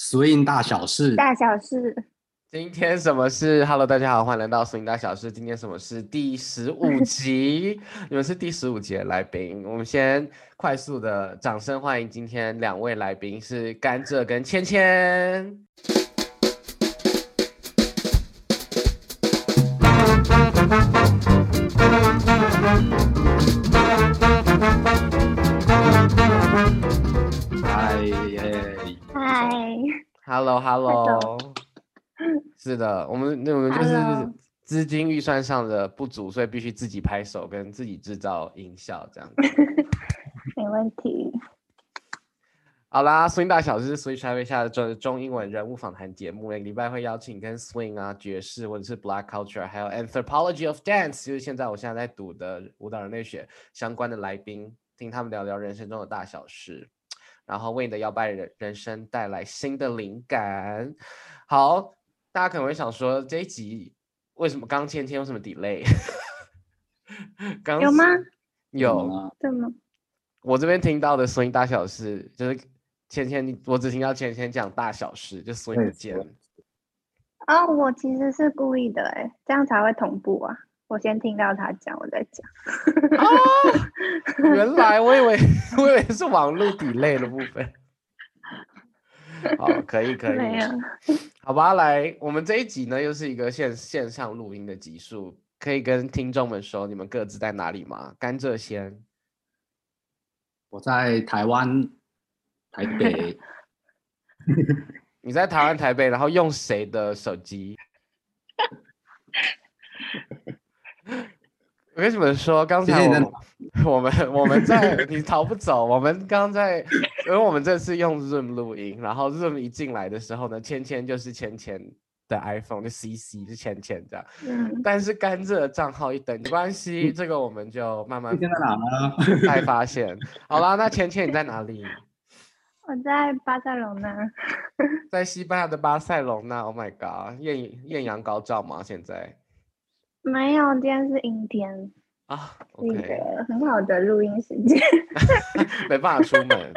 swing 大小事，大小事。今天什么事？Hello，大家好，欢迎来到 swing 大小事。今天什么事？第十五集，你们是第十五集的来宾。我们先快速的掌声欢迎今天两位来宾，是甘蔗跟芊芊。嗨耶，嗨，Hello，Hello，是的，我们那我们就是资金预算上的不足，所以必须自己拍手跟自己制造音效这样子。没问题。好啦，Swing 大小事是 Switch 台位下的中中英文人物访谈节目，每个礼拜会邀请跟 Swing 啊、爵士或者是 Black Culture，还有 Anthropology of Dance，就是现在我现在在读的舞蹈人类学相关的来宾，听他们聊聊人生中的大小事，然后为你的摇摆人人生带来新的灵感。好，大家可能会想说，这一集为什么刚芊芊有什么 delay？刚有吗？有，啊，怎么？我这边听到的 swing 大小是，就是芊芊，你我只听到芊芊讲大小事，就的键。哦，我其实是故意的，哎，这样才会同步啊。我先听到他讲，我再讲。哦，原来 我以为 我以为是网络 delay 的部分。好，可以可以没，有，好吧，来，我们这一集呢又是一个线线上录音的集数，可以跟听众们说你们各自在哪里吗？甘蔗先，我在台湾台北，你在台湾台北，然后用谁的手机？我跟你们说，刚才谢谢你的我 我们我们在你逃不走，我们刚在，因为我们这次用 Zoom 录音，然后 Zoom 一进来的时候呢，芊芊就是芊芊的 iPhone，就 CC 是芊芊这样，嗯，但是甘蔗的账号一登，没关系，这个我们就慢慢现在在哪呢？再发现。好啦，那芊芊你在哪里？我在巴塞隆纳。在西班牙的巴塞隆那，Oh my god，艳艳阳高照吗？现在没有，今天是阴天，啊是一个很好的录音时间。没办法出门。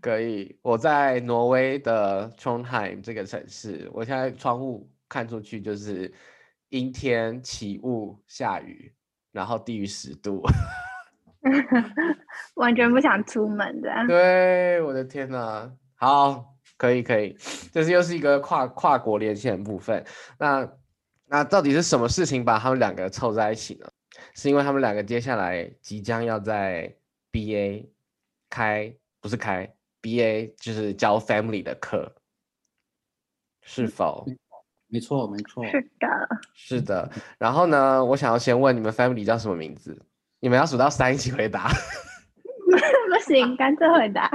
可以，我在挪威的 Trondheim 这个城市，我现在窗户看出去就是阴天、起雾、下雨，然后低于十度。完全不想出门的。对，我的天呐，好，可以可以，这是又是一个跨跨国连线的部分。那那到底是什么事情把他们两个凑在一起呢？是因为他们两个接下来即将要在 BA 开，不是开 BA，就是教 Family 的课，是否？没错没错，是的，是的。然后呢，我想要先问你们 Family 叫什么名字？你们要数到三一起回答。不行，干脆回答。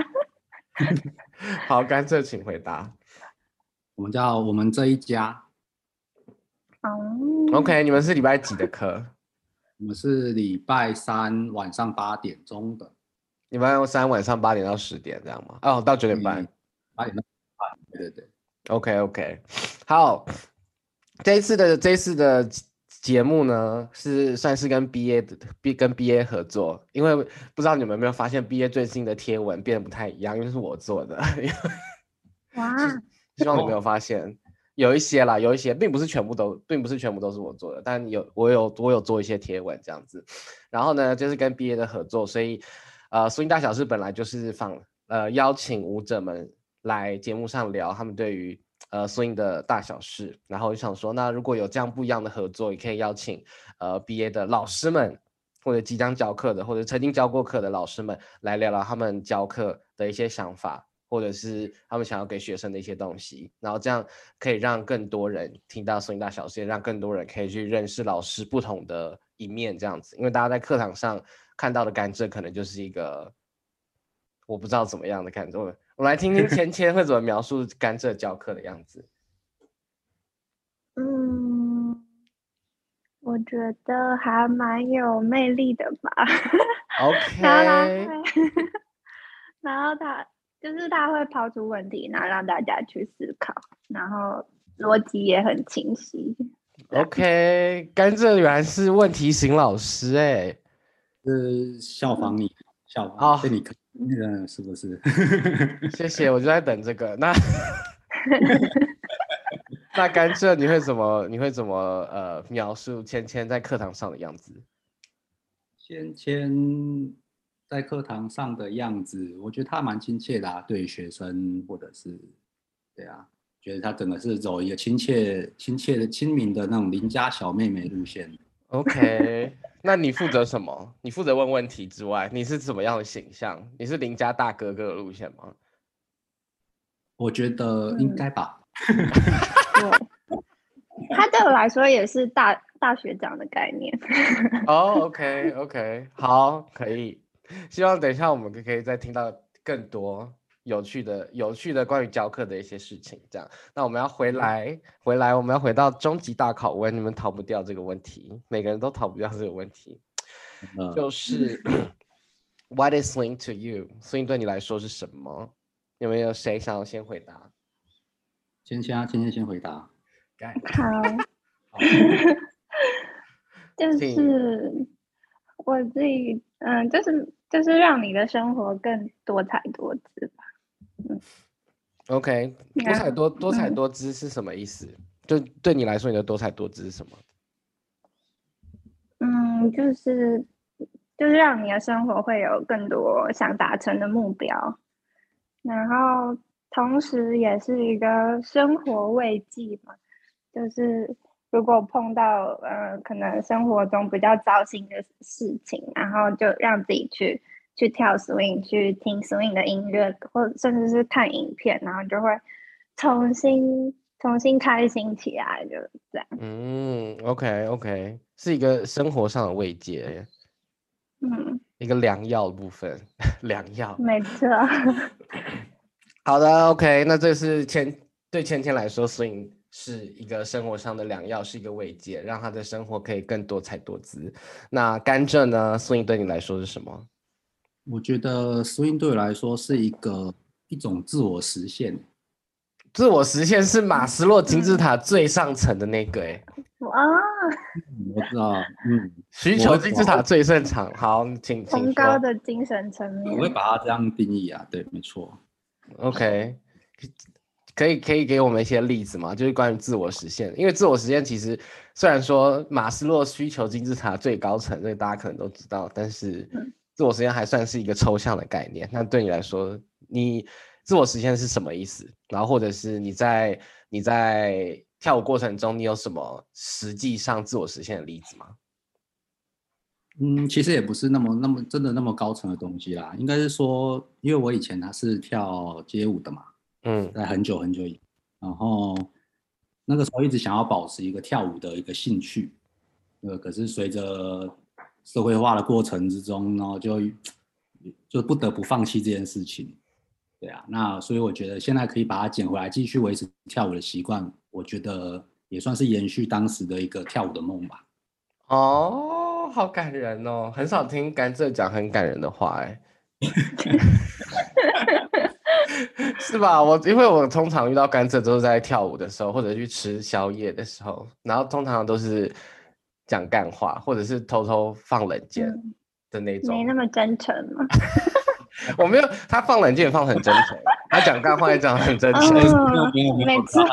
好，干脆请回答。我们叫我们这一家，哦 OK，你们是礼拜几的课？我们是礼拜三晚上八点钟的，礼拜三晚上八点到十点这样吗？哦，到九点半嗯。八点半，对对对，OK OK，好，这一次的这一次的节目呢，是算是跟 BA 的 B 跟 BA 合作，因为不知道你们有没有发现 BA 最近的贴文变得不太一样，因为是我做的，哇，希望你没有发现。有一些啦，有一些，并不是全部都，并不是全部都是我做的，但有我有我有做一些贴文这样子。然后呢，就是跟 BA 的合作，所以呃，苏音大小事本来就是访呃邀请舞者们来节目上聊他们对于呃苏音的大小事，然后我就想说，那如果有这样不一样的合作，也可以邀请呃 BA 的老师们，或者即将教课的，或者曾经教过课的老师们来聊聊他们教课的一些想法，或者是他们想要给学生的一些东西，然后这样可以让更多人听到 swing 大小事，也让更多人可以去认识老师不同的一面，这样子，因为大家在课堂上看到的甘蔗可能就是一个我不知道怎么样的甘蔗。我来听听芊芊会怎么描述甘蔗教课的样子。嗯，我觉得还蛮有魅力的吧。然后他 OK，会，然后他 就是他会抛出问题，然后让大家去思考，然后逻辑也很清晰。OK，甘蔗原来是问题型老师哎、是效仿你，效哦仿被你坑嗯，是不是？谢谢，我就在等这个。那 那甘蔗，你会怎么？你会怎么呃描述芊芊在课堂上的样子？芊芊在课堂上的样子，我觉得他蛮亲切的啊，对学生或者是对啊，觉得他整个是走一个亲切、亲切的、亲民的那种邻家小妹妹路线。OK，那你负责什么？你负责问问题之外，你是怎么样的形象？你是邻家大哥哥的路线吗？我觉得应该吧。对，他对我来说也是大大学长的概念。哦、o k OK，好，可以。希望等一下我们可以再听到更多有趣的、有趣的关于教课的一些事情。这样，那我们要回来，回来，我们要回到终极大考问，你们逃不掉这个问题，每个人都逃不掉这个问题，呃，就是 What is swing to you？swing 对你来说是什么？有没有谁想要先回答？芊芊啊，芊芊先回答。该好，好 就是我自己，嗯，就是就是让你的生活更多彩多姿吧。嗯 OK，多彩多多彩多姿是什么意思？就对你来说，你的多彩多姿是什么？嗯，就是就是让你的生活会有更多想达成的目标，然后同时也是一个生活慰藉嘛。就是如果碰到呃可能生活中比较糟心的事情，然后就让自己去去跳 swing，去听 swing 的音乐，或甚至是看影片，然后就会重新重新开心起来，就这样。嗯，OK OK，是一个生活上的慰藉，嗯，一个良药的部分，良药。没错。好的，OK，那这是前对芊芊来说，swing 是一个生活上的良药，是一个慰藉，让他的生活可以更多彩多姿。那甘蔗呢？swing 对你来说是什么？我觉得 swing 对我来说是一个一种自我实现。自我实现是马斯洛金字塔最上层的那个、欸，哇，嗯我知道，嗯，需求金字塔最擅长。好，请请崇高。的精神层面我会。把它这样定义啊，对，没错。OK，可以可以给我们一些例子吗？就是关于自我实现，因为自我实现其实虽然说马斯洛需求金字塔最高层，这个大家可能都知道，但是嗯自我实现还算是一个抽象的概念。那对你来说，你自我实现是什么意思？然后或者是你在你在跳舞过程中，你有什么实际上自我实现的例子吗？嗯，其实也不是那么那么真的那么高层的东西啦，应该是说，因为我以前他是跳街舞的嘛，嗯在很久很久以前，然后那个时候一直想要保持一个跳舞的一个兴趣，呃，可是随着社会化的过程之中，然后就就不得不放弃这件事情。对啊，那所以我觉得现在可以把它捡回来，继续维持跳舞的习惯，我觉得也算是延续当时的一个跳舞的梦吧。哦，好感人哦，很少听甘蔗讲很感人的话，哎，是吧？我因为我通常遇到甘蔗都是在跳舞的时候，或者去吃宵夜的时候，然后通常都是讲干话，或者是偷偷放冷箭嗯，的那种。没那么真诚嘛。我没有，他放冷箭放得很真诚，他讲干话也讲得很真诚。哦，没错。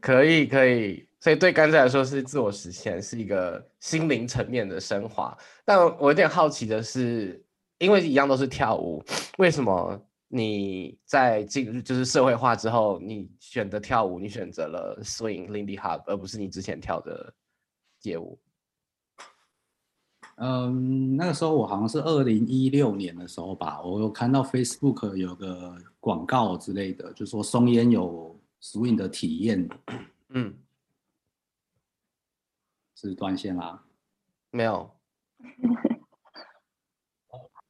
可以可以，所以对甘蔗来说是自我实现，是一个心灵层面的升华。但我有点好奇的是，因为一样都是跳舞，为什么你在进入就是社会化之后，你选择跳舞，你选择了 swing Lindy Hop，而不是你之前跳的街舞？嗯，那个时候我好像是二零一六年的时候吧，我有看到 Facebook 有个广告之类的，就说松烟有 swing 的体验嗯，是断线啦。没有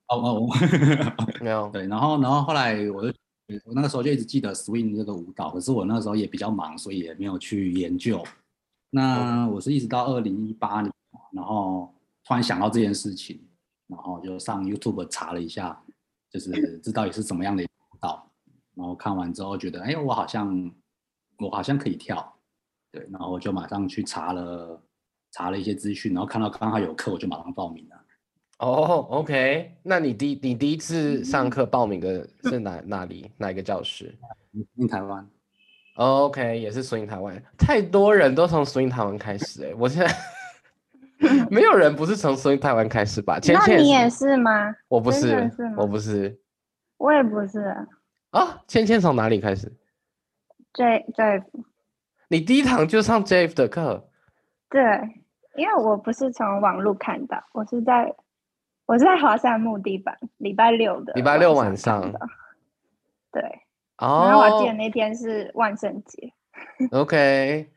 哦哦，没有，对，然后然后后来我就我那个时候就一直记得 swing 这个舞蹈，可是我那时候也比较忙，所以也没有去研究。那我是一直到二零一八年，然后突然想到这件事情，然后就上 YouTube 查了一下，就是这到底是怎么样的舞蹈。然后看完之后觉得，哎，我好像我好像可以跳，对，然后我就马上去查了查了一些资讯，然后看到刚好有课，我就马上报名了。哦，OK，那你第你第一次上课报名的是哪哪里哪一个教室？in 台湾。OK，也是 swing 台湾，太多人都从 swing 台湾开始哎、我现在 没有人不是从 swing 台湾开始吧？芊芊那你也是，吗？我不是是我不是我也不是啊啊。芊芊从哪里开始？，J J 你第一堂就上 JF 的课对，因为我不是从网络看到，我是在我是在华山木地板，礼拜六的礼拜六晚上到。对，然后我还记得哦那天是万圣节，，OK，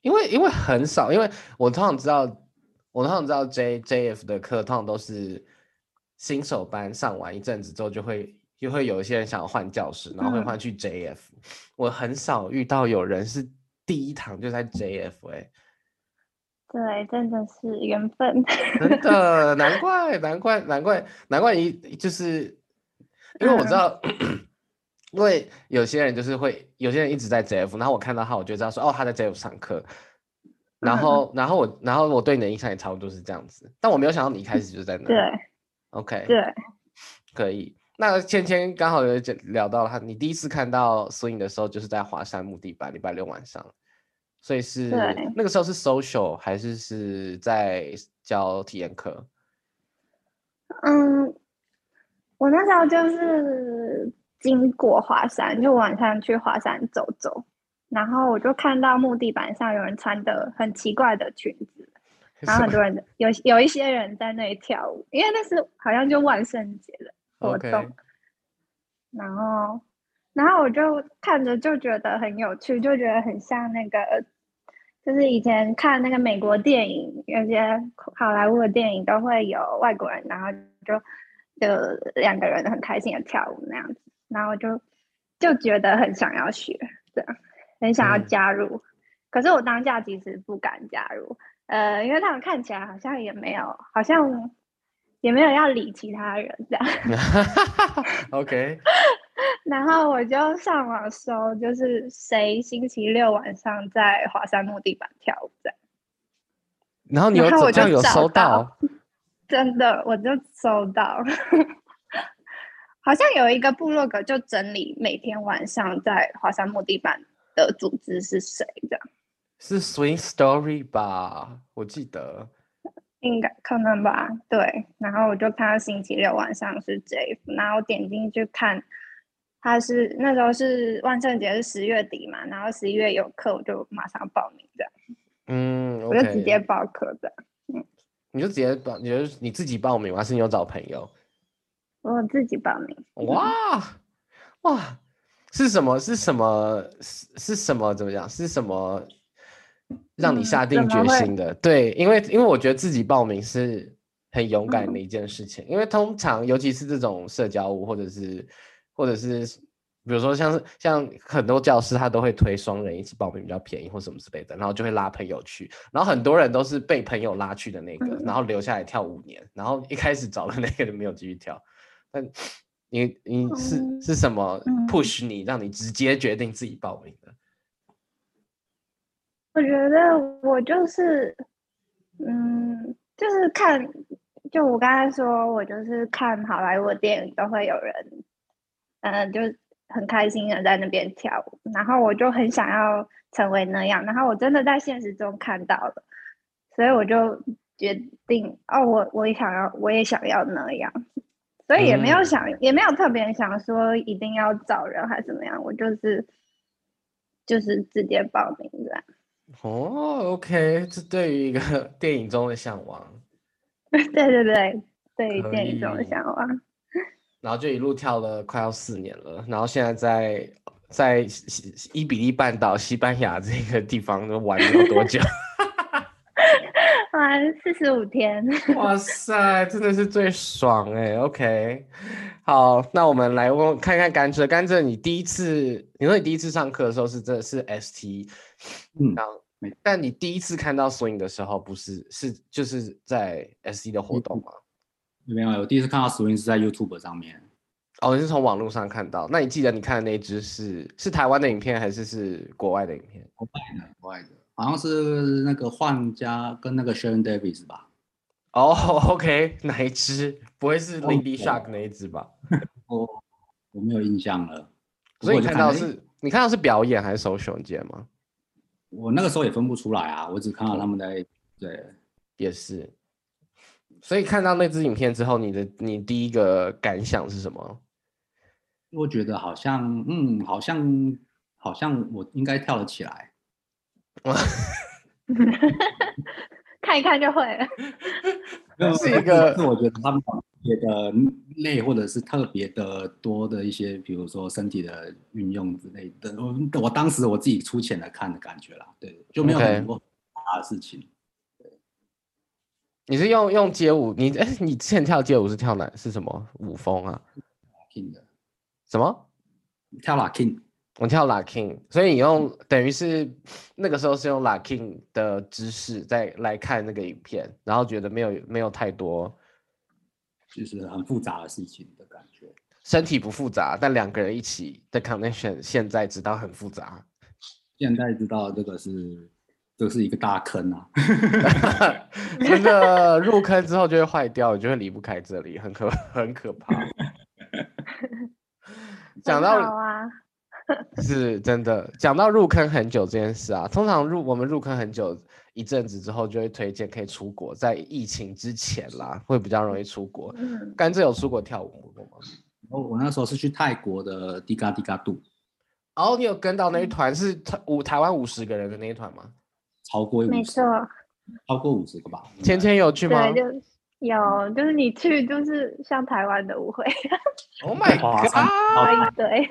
因为因为很少，因为我通常知道，我通常知道 J JF 的课通常都是新手班上完一阵子之后，就会就会有一些人想要换教室，然后会嗯。换去 JF。我很少遇到有人是第一堂就在 JF 哎、对，真的是缘分。真的，难怪，难怪，难怪，难怪你就是，因为我知道，因为有些人就是会，有些人一直在 JF，然后我看到他，我就知道说，哦，他在 JF 上课，然嗯后，然后我，然后我对你的印象也差不多是这样子，但我没有想到你一开始就在那。对，OK，对，可以。那芊芊刚好有讲聊到他，你第一次看到 swing 的时候，就是在华山木地板，礼拜六晚上，所以是对那个时候是 social 还是是在教体验课？嗯，我那时候就是经过华山，就晚上去华山走走，然后我就看到木地板上有人穿的很奇怪的裙子，然后很多人有有一些人在那里跳舞，因为那是好像就万圣节的活动然后然后我就看着就觉得很有趣，就觉得很像那个，就是以前看那个美国电影，有些好莱坞的电影都会有外国人，然后就就两个人很开心的跳舞那样子，然后就就觉得很想要学，这样很想要嗯。加入，可是我当下其实不敢加入，呃，因为他们看起来好像也没有，好像也没有要理其他人这样。OK，然后我就上网搜，就是谁星期六晚上在华山木地板跳舞这样。然后你有然后我这样有就找收到到？真的，我就搜到，好像有一个部落格就整理每天晚上在华山木地板的组织是谁，这样是 Swing Story 吧？我记得。应该可能吧？对。然后我就看到星期六晚上是 J，然后点进去看，他是那时候是万圣节是十月底嘛，然后十一月有课，我就马上报名这样。嗯我就直接报课的，你就直接报，你就你自己报名吗？还是你有找朋友？我自己报名。哇哇，是什么？是什么？是是什么？怎么讲？是什么让你嗯下定决心的？对，因为因为我觉得自己报名是很勇敢的嗯一件事情，因为通常尤其是这种社交舞，或者是或者是比如说像是像很多教师他都会推双人一起报名比较便宜或什么之类的，然后就会拉朋友去，然后很多人都是被朋友拉去的那个，嗯然后留下来跳五年，然后一开始找的那个就没有继续跳。但你你是、嗯是什么嗯 push 你让你直接决定自己报名的？我觉得我就是，嗯，就是看，就我刚才说，我就是看好莱坞电影都会有人，嗯、就很开心的在那边跳舞，然后我就很想要成为那样，然后我真的在现实中看到了，所以我就决定，哦，我我也想要，我也想要那样，所以也没有嗯。想，也没有特别想说一定要找人还是怎么样，我就是就是直接报名这样。哦，OK，这对于一个 电影中的向往，对对对，对于电影中的向往，然后就一路跳了快要四年了，然后现在在在西西伊比利半岛西班牙这个地方都玩了多久？玩四十五天。哇塞，真的是最爽哎！OK，好，那我们来问看看甘蔗，甘蔗，你第一次，你说你第一次上课的时候是真的是 ST，嗯然后但你第一次看到 swing 的时候，不是是就是在 ST 的活动吗？没有，我第一次看到 swing 是在 YouTube 上面，哦，你是从网络上看到，那你记得你看的那一只是是台湾的影片还是是国外的影片？国外的，国外的，好像是那个幻家跟那个 Sharon Davis 吧。哦，OK，哪一支？不会是 Lady Shark 那一支吧？我我没有印象了。所以你看到是，你看到是表演还是 social 节吗？我那个时候也分不出来啊，我只看到他们在对。也是。所以看到那支影片之后，你的你第一个感想是什么？我觉得好像，嗯，好像好像我应该跳得起来。看一看就会 是一个是我觉得他们特别的累，或者是特别的多的一些，比如说身体的运用之类的。我我当时我自己粗浅的看的感觉啦，对，就没有很多大的事情。你是用用街舞？你哎，你之前跳街舞是跳哪？是什么舞风啊？King 的什么？跳 Locking，我跳 locking，所以你用等于是那个时候是用 locking 的姿势在来看那个影片，然后觉得没有没有太多就是很复杂的事情的感觉。身体不复杂，但两个人一起的 connection 现在知道很复杂。现在知道这个是这是一个大坑啊，真 的入坑之后就会坏掉，你就会离不开这里，很可 很可怕。讲到啊，是真的，讲到入坑很久这件事啊，通常入我们入坑很久一阵子之后，就会推荐可以出国，在疫情之前啦，会比较容易出国。嗯，甘蔗有出国跳舞过吗？我我那时候是去泰国的迪嘎迪嘎杜，哦，你有跟到那一团是台五台湾五十个人的那一团吗？超过五十没错，，超过五十个吧。芊芊有去吗对，就有，就是你去就是像台湾的舞会？Oh my god！一堆，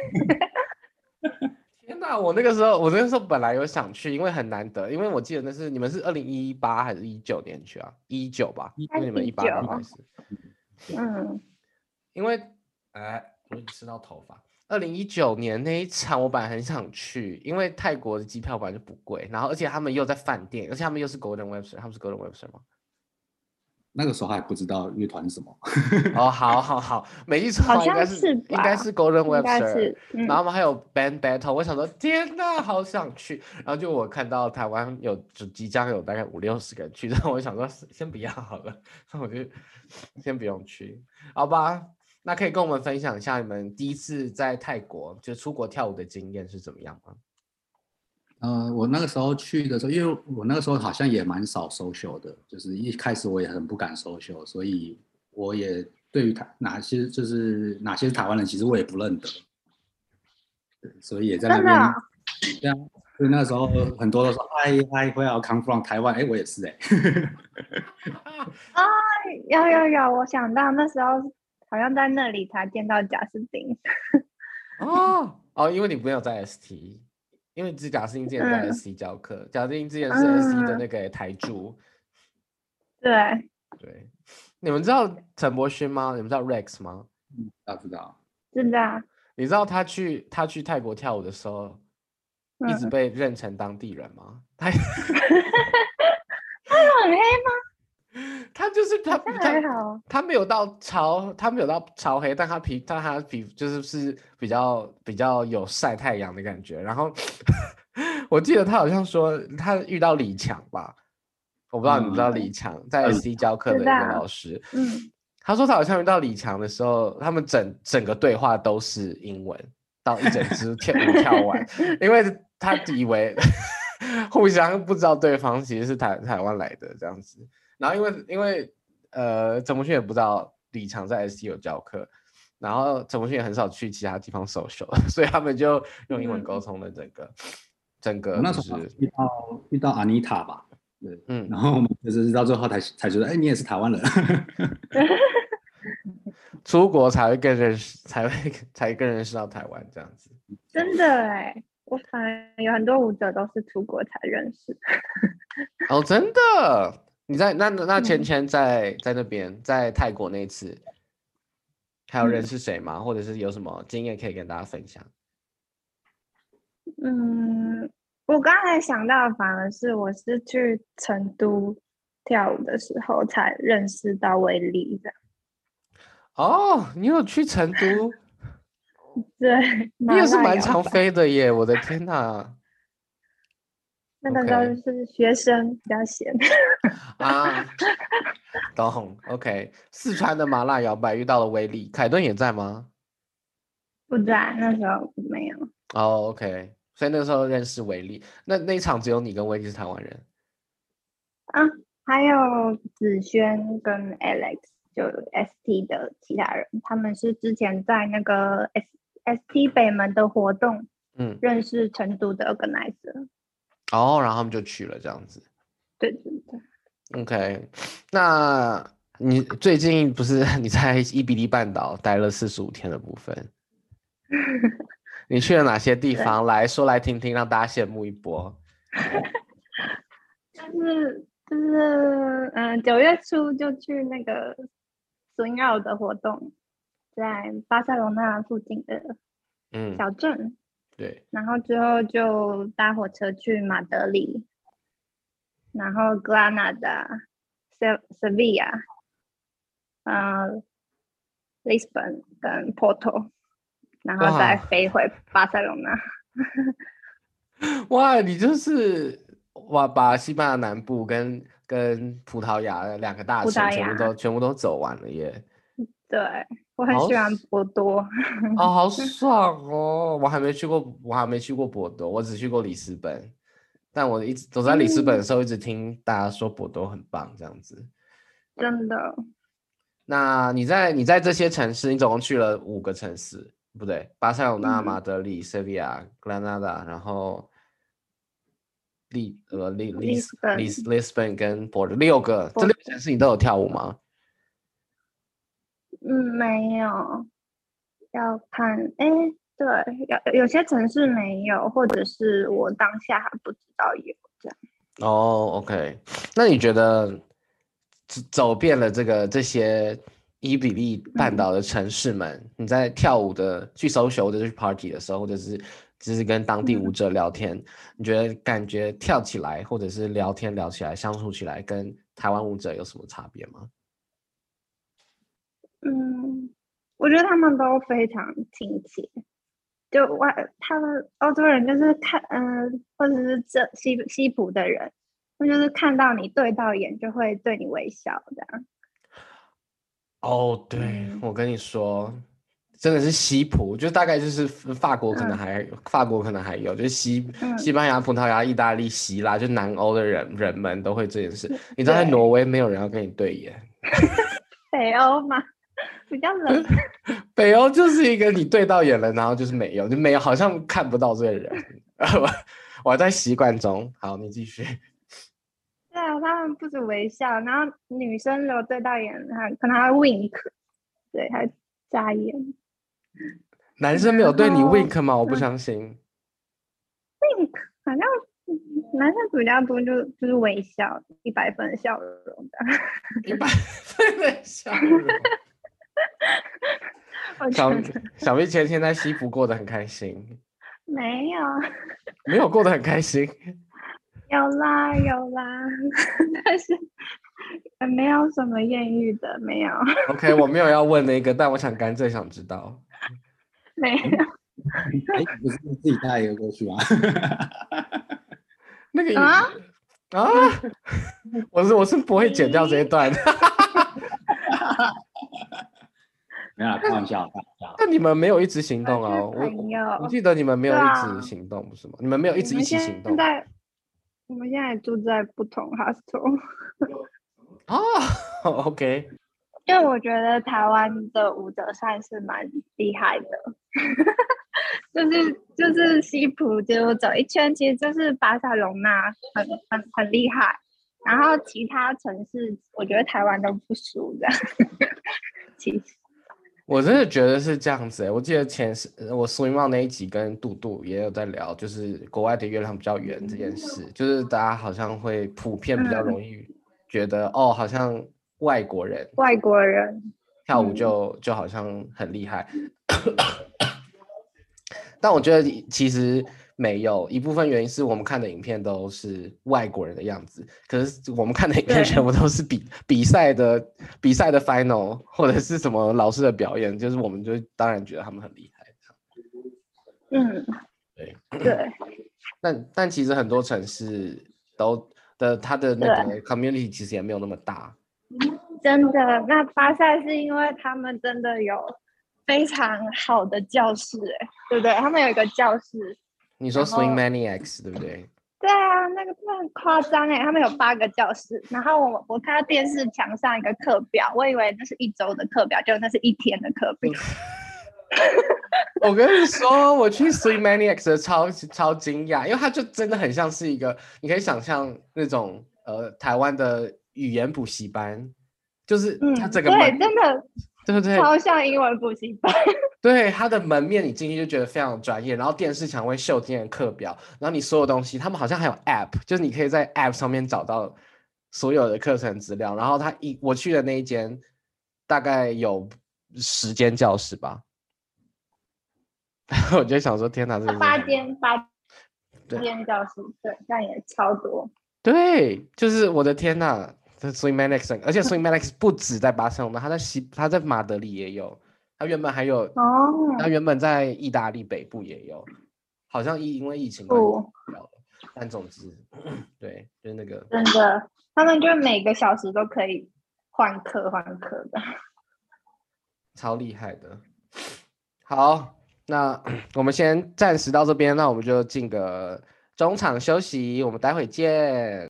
天哪，我那个时候我那个时候本来有想去，因为很难得，因为我记得那是你们是二零一八还是一九年去啊？一九吧，因为你们一八年19开始。嗯，因为哎，我吃到头发。二零一九年那一场，我本来很想去，因为泰国的机票本来就不贵，然后而且他们又在饭店，而且他们又是 Golden Webster，他们是 Golden Webster 吗？那个时候还不知道乐团是什么，哦，好 好好，每一场应该是应该是 Golden Webster，嗯然后我们还有 band battle，我想说天呐，好想去。然后就我看到台湾有就即将有大概五六十个人去，然后我想说先不要好了，那我就先不用去，好吧？那可以跟我们分享一下你们第一次在泰国就出国跳舞的经验是怎么样吗？呃，我那个时候去的时候，因为我那个时候好像也蛮少 social 的，就是一开始我也很不敢 social，所以我也对于台哪些就是哪些是台湾人，其实我也不认得，对，所以也在那边，对啊，所以那个时候很多都说嗨嗨，Where are you come from 台湾，哎，我也是哎、有有有，我想到那时候好像在那里才见到贾斯汀，哦哦，因为你没有在 ST，因为是贾斯汀之前在嗯 ST 教课，贾斯汀之前是 ST 的嗯那个台柱。对，对，你们知道陈柏勋吗？你们知道 Rex 吗？大家知道，真的啊，你知道他去他去泰国跳舞的时候，一直嗯被认成当地人吗？他 他很黑吗？他就是他他还好，他没有到超，他没有到超黑，但他皮，但他皮就是是比较比较有晒太阳的感觉。然后 我记得他好像说他遇到李强吧，我不知道你们知道嗯李强在知 SC 教课的一个老师，嗯，他说他好像遇到李强的时候，他们整整个对话都是英文，到一整支跳舞跳完，因为他以为 互相不知道对方其实是台台湾来的这样子。然后因为因为呃陈柏勋也不知道李强在 ST 有教课，然后陈柏勋也很少去其他地方 social，所以他们就用英文沟通的整个、整个就我那时候是遇到遇到 Anita 吧，对，嗯然后我们就是到最后才才觉得，哎，你也是台湾人，出国才会更认识，才会才更认识到台湾这样子。真的哎，我反而有很多舞者都是出国才认识。哦，真的？你在那那那芊嗯芊在在那边在泰国那次，还有认嗯识谁吗？或者是有什么经验可以跟大家分享？嗯，我刚才想到，反而是我是去成都跳舞的时候才认识到威力的。哦，你有去成都？对，你也是蛮常飞的耶！我的天哪！那个时候是学生比较闲。啊，懂？OK，四川的麻辣摇摆遇到了威力，凯顿也在吗？不在那时候没有，哦，OK，所以那个时候认识威力，那那一场只有你跟威力是台湾人。啊，还有子轩跟 Alex，就 ST 的其他人，他们是之前在那个 S ST 北门的活动嗯，认识成都的 organizer。哦，然后他们就去了这样子。对对对，OK，那你最近不是 你在伊比利半岛待了四十五天的部分，你去了哪些地方？来说来听听，让大家羡慕一波。就是就是嗯，九月初就去那个孙奥的活动，在巴塞罗那附近的嗯，小镇，对，然后之后就搭火车去马德里，然后格拉纳达、塞塞维亚，嗯，Lisbon 跟 Porto，然后再飞回巴塞罗那。哇，你就是哇，把西班牙南部跟跟葡萄牙两个大城全部都全部都走完了耶！对我很喜欢波多，哦，好 爽哦！我还没去过，我还没去过波多，我只去过里斯本。但我一直走在里斯本的时候，一直听大家说波多很棒，这样子。真的。那你在你在这些城市，你总共去了五个城市，不对，巴塞罗那、嗯马德里、塞维亚、格拉纳达，然后利呃利利斯利斯利斯本跟波特六个，这六个城市你都有跳舞吗？嗯，没有，要看，哎，对，有有些城市没有，或者是我当下还不知道有这样。哦，OK，那你觉得走走遍了这个这些伊比利半嗯岛的城市们，你在跳舞的去 social 或者是去 party 的时候，或者是就是跟当地舞嗯者聊天，你觉得感觉跳起来或者是聊天聊起来、相处起来，跟台湾舞者有什么差别吗？嗯，我觉得他们都非常亲切，就外他们欧洲人就是看，嗯、或者是这西西普的人，他们就是看到你对到眼就会对你微笑这样。哦，对，嗯。我跟你说，真的是西普，就大概就是法国可能嗯。还、法国可能还有，就是西、嗯西。班牙、葡萄牙、意大利、希腊，就南欧的人人们都会这件事。你知道在挪威没有人要跟你对眼，北欧嘛，比较冷。北欧就是一个你对到眼了，然后就是没有，就没有，好像看不到这个人。我在习惯中。好，你继续。对啊，他们不止微笑，然后女生如果对到眼，还可能还 wink，对，还眨眼。男生没有对你 wink 吗？我不嗯相信。wink 好像男生比较多就就是微笑，一百分的笑容的。一百分的笑容。我小觉得小蜜前天在西湖过得很开心，没有，没有过得很开心。有啦有啦，但是呃没有什么艳遇的，没有 OK，我没有要问那个，但我想干脆想知道。没有。哎，不是自己带一个过去吗？那个啊啊，我是我是不会剪掉这一段。没有啦，开玩笑，开玩笑。那你们没有一直行动啊？我我记得你们没有一直行动，不是吗？你们没有一直一起行动现在我们现在住在不同 hostel，哦？OK，因为我觉得台湾的武德算是蛮厉害的，就是就是西普就走一圈，其实就是巴塞隆纳很很很厉害，然后其他城市我觉得台湾都不输的，其实我真的觉得是这样子欸。我记得前是呃我 swim out 那一集跟杜杜也有在聊，就是国外的月亮比较圆这件事，就是大家好像会普遍比较嗯。容易觉得，哦，好像外国人外国人跳舞嗯。就就好像很厉害，但我觉得其实没有一部分原因是我们看的影片都是外国人的样子，可是我们看的影片全部都是比比赛的比赛的 final 或者是什么老师的表演，就是我们就当然觉得他们很厉害。嗯对对，但但其实很多城市都的它的那个 community 其实也没有那么大。真的，那巴塞是因为他们真的有非常好的教室，哎，对不对？他们有一个教室。你说 Swing Maniacs 对不对？对啊，那个很夸张哎，他们有八个教室，然后我我看到电视墙上一个课表，我以为那是一周的课表，就那是一天的课表。我跟你说，我去 Swing Maniacs 的超超惊讶，因为它就真的很像是一个，你可以想象那种呃台湾的语言补习班，就是它这个对，真的对不对？超像英文补习班。对，它的门面你进去就觉得非常专业，然后电视墙会秀今天的课表，然后你所有东西，他们好像还有 App，就是你可以在 App 上面找到所有的课程资料。然后他一我去的那一间大概有十间教室吧。我就想说，天哪，这八间八间教室，对，但也超多。对，就是我的天哪，这 Swing Maniacs，而且 Swing Maniacs 不止在巴塞罗那，他在西，他在马德里也有，他原本还有哦，他原本在意大利北部也有，好像疫因为疫情关系掉了，但总之，对，就是那个真的，他们就每个小时都可以换课换课的，超厉害的，好。那我们先暂时到这边，那我们就进个中场休息，我们待会见。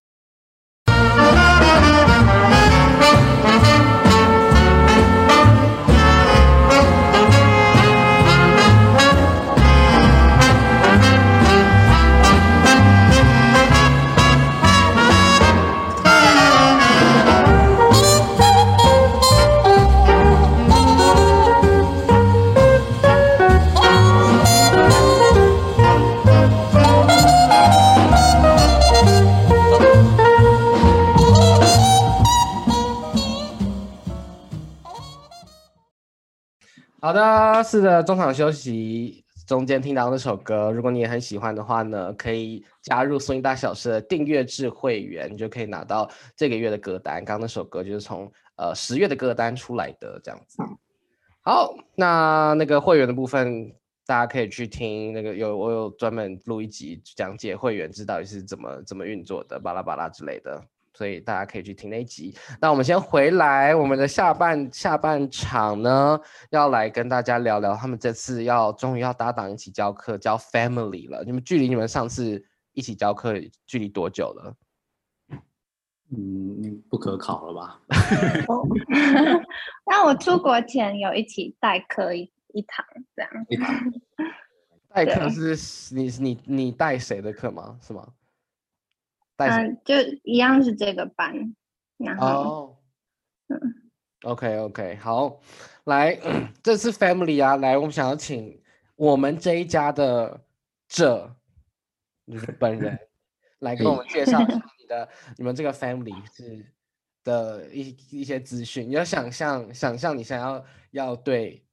好的，是的，中场休息中间听到那首歌，如果你也很喜欢的话呢，可以加入松音大小事的订阅制会员，你就可以拿到这个月的歌单。刚刚那首歌就是从呃十月的歌单出来的这样子。好，那那个会员的部分，大家可以去听那个有我有专门录一集讲解会员制到底是怎么怎么运作的，巴拉巴拉之类的。所以大家可以去听那一集。那我们先回来，我们的下半下半场呢，要来跟大家聊聊他们这次要终于要搭档一起教课，教 Family 了。你们距离你们上次一起教课距离多久了？嗯，不可考了吧？那我出国前有一起代课一一堂这样。一堂代课是你你你带谁的课吗？是吗？嗯，就一样是这个班，然后，嗯，OK OK，好，来，这次 Family 啊，来，我们想要请我们这一家的这，就是本人 来给我们介绍一下 你的你们这个 Family 是的一一些资讯。你要想象想象你想要要对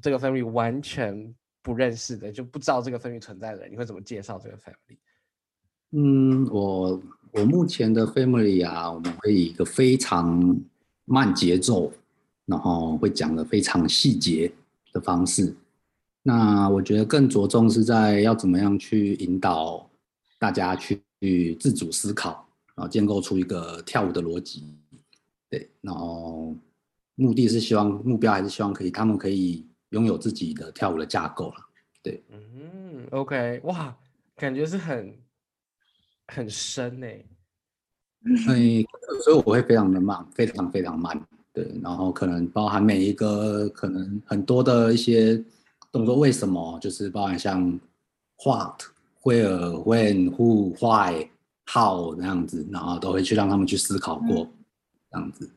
这个 Family 完全不认识的，就不知道这个 Family 存在的人，你会怎么介绍这个 Family？嗯，我我目前的 family 啊，我们会以一个非常慢节奏，然后会讲的非常细节的方式。那我觉得更着重是在要怎么样去引导大家去自主思考，然后建构出一个跳舞的逻辑。对，然后目的是希望目标还是希望可以他们可以拥有自己的跳舞的架构了。对，嗯，OK，哇，感觉是很。很深哎，以所以我会非常的慢，非常非常慢，对，然后可能包含每一个可能很多的一些动作，为什么？就是包含像 what、where、when、who、why、how 那样子，然后都会去让他们去思考过，这样子。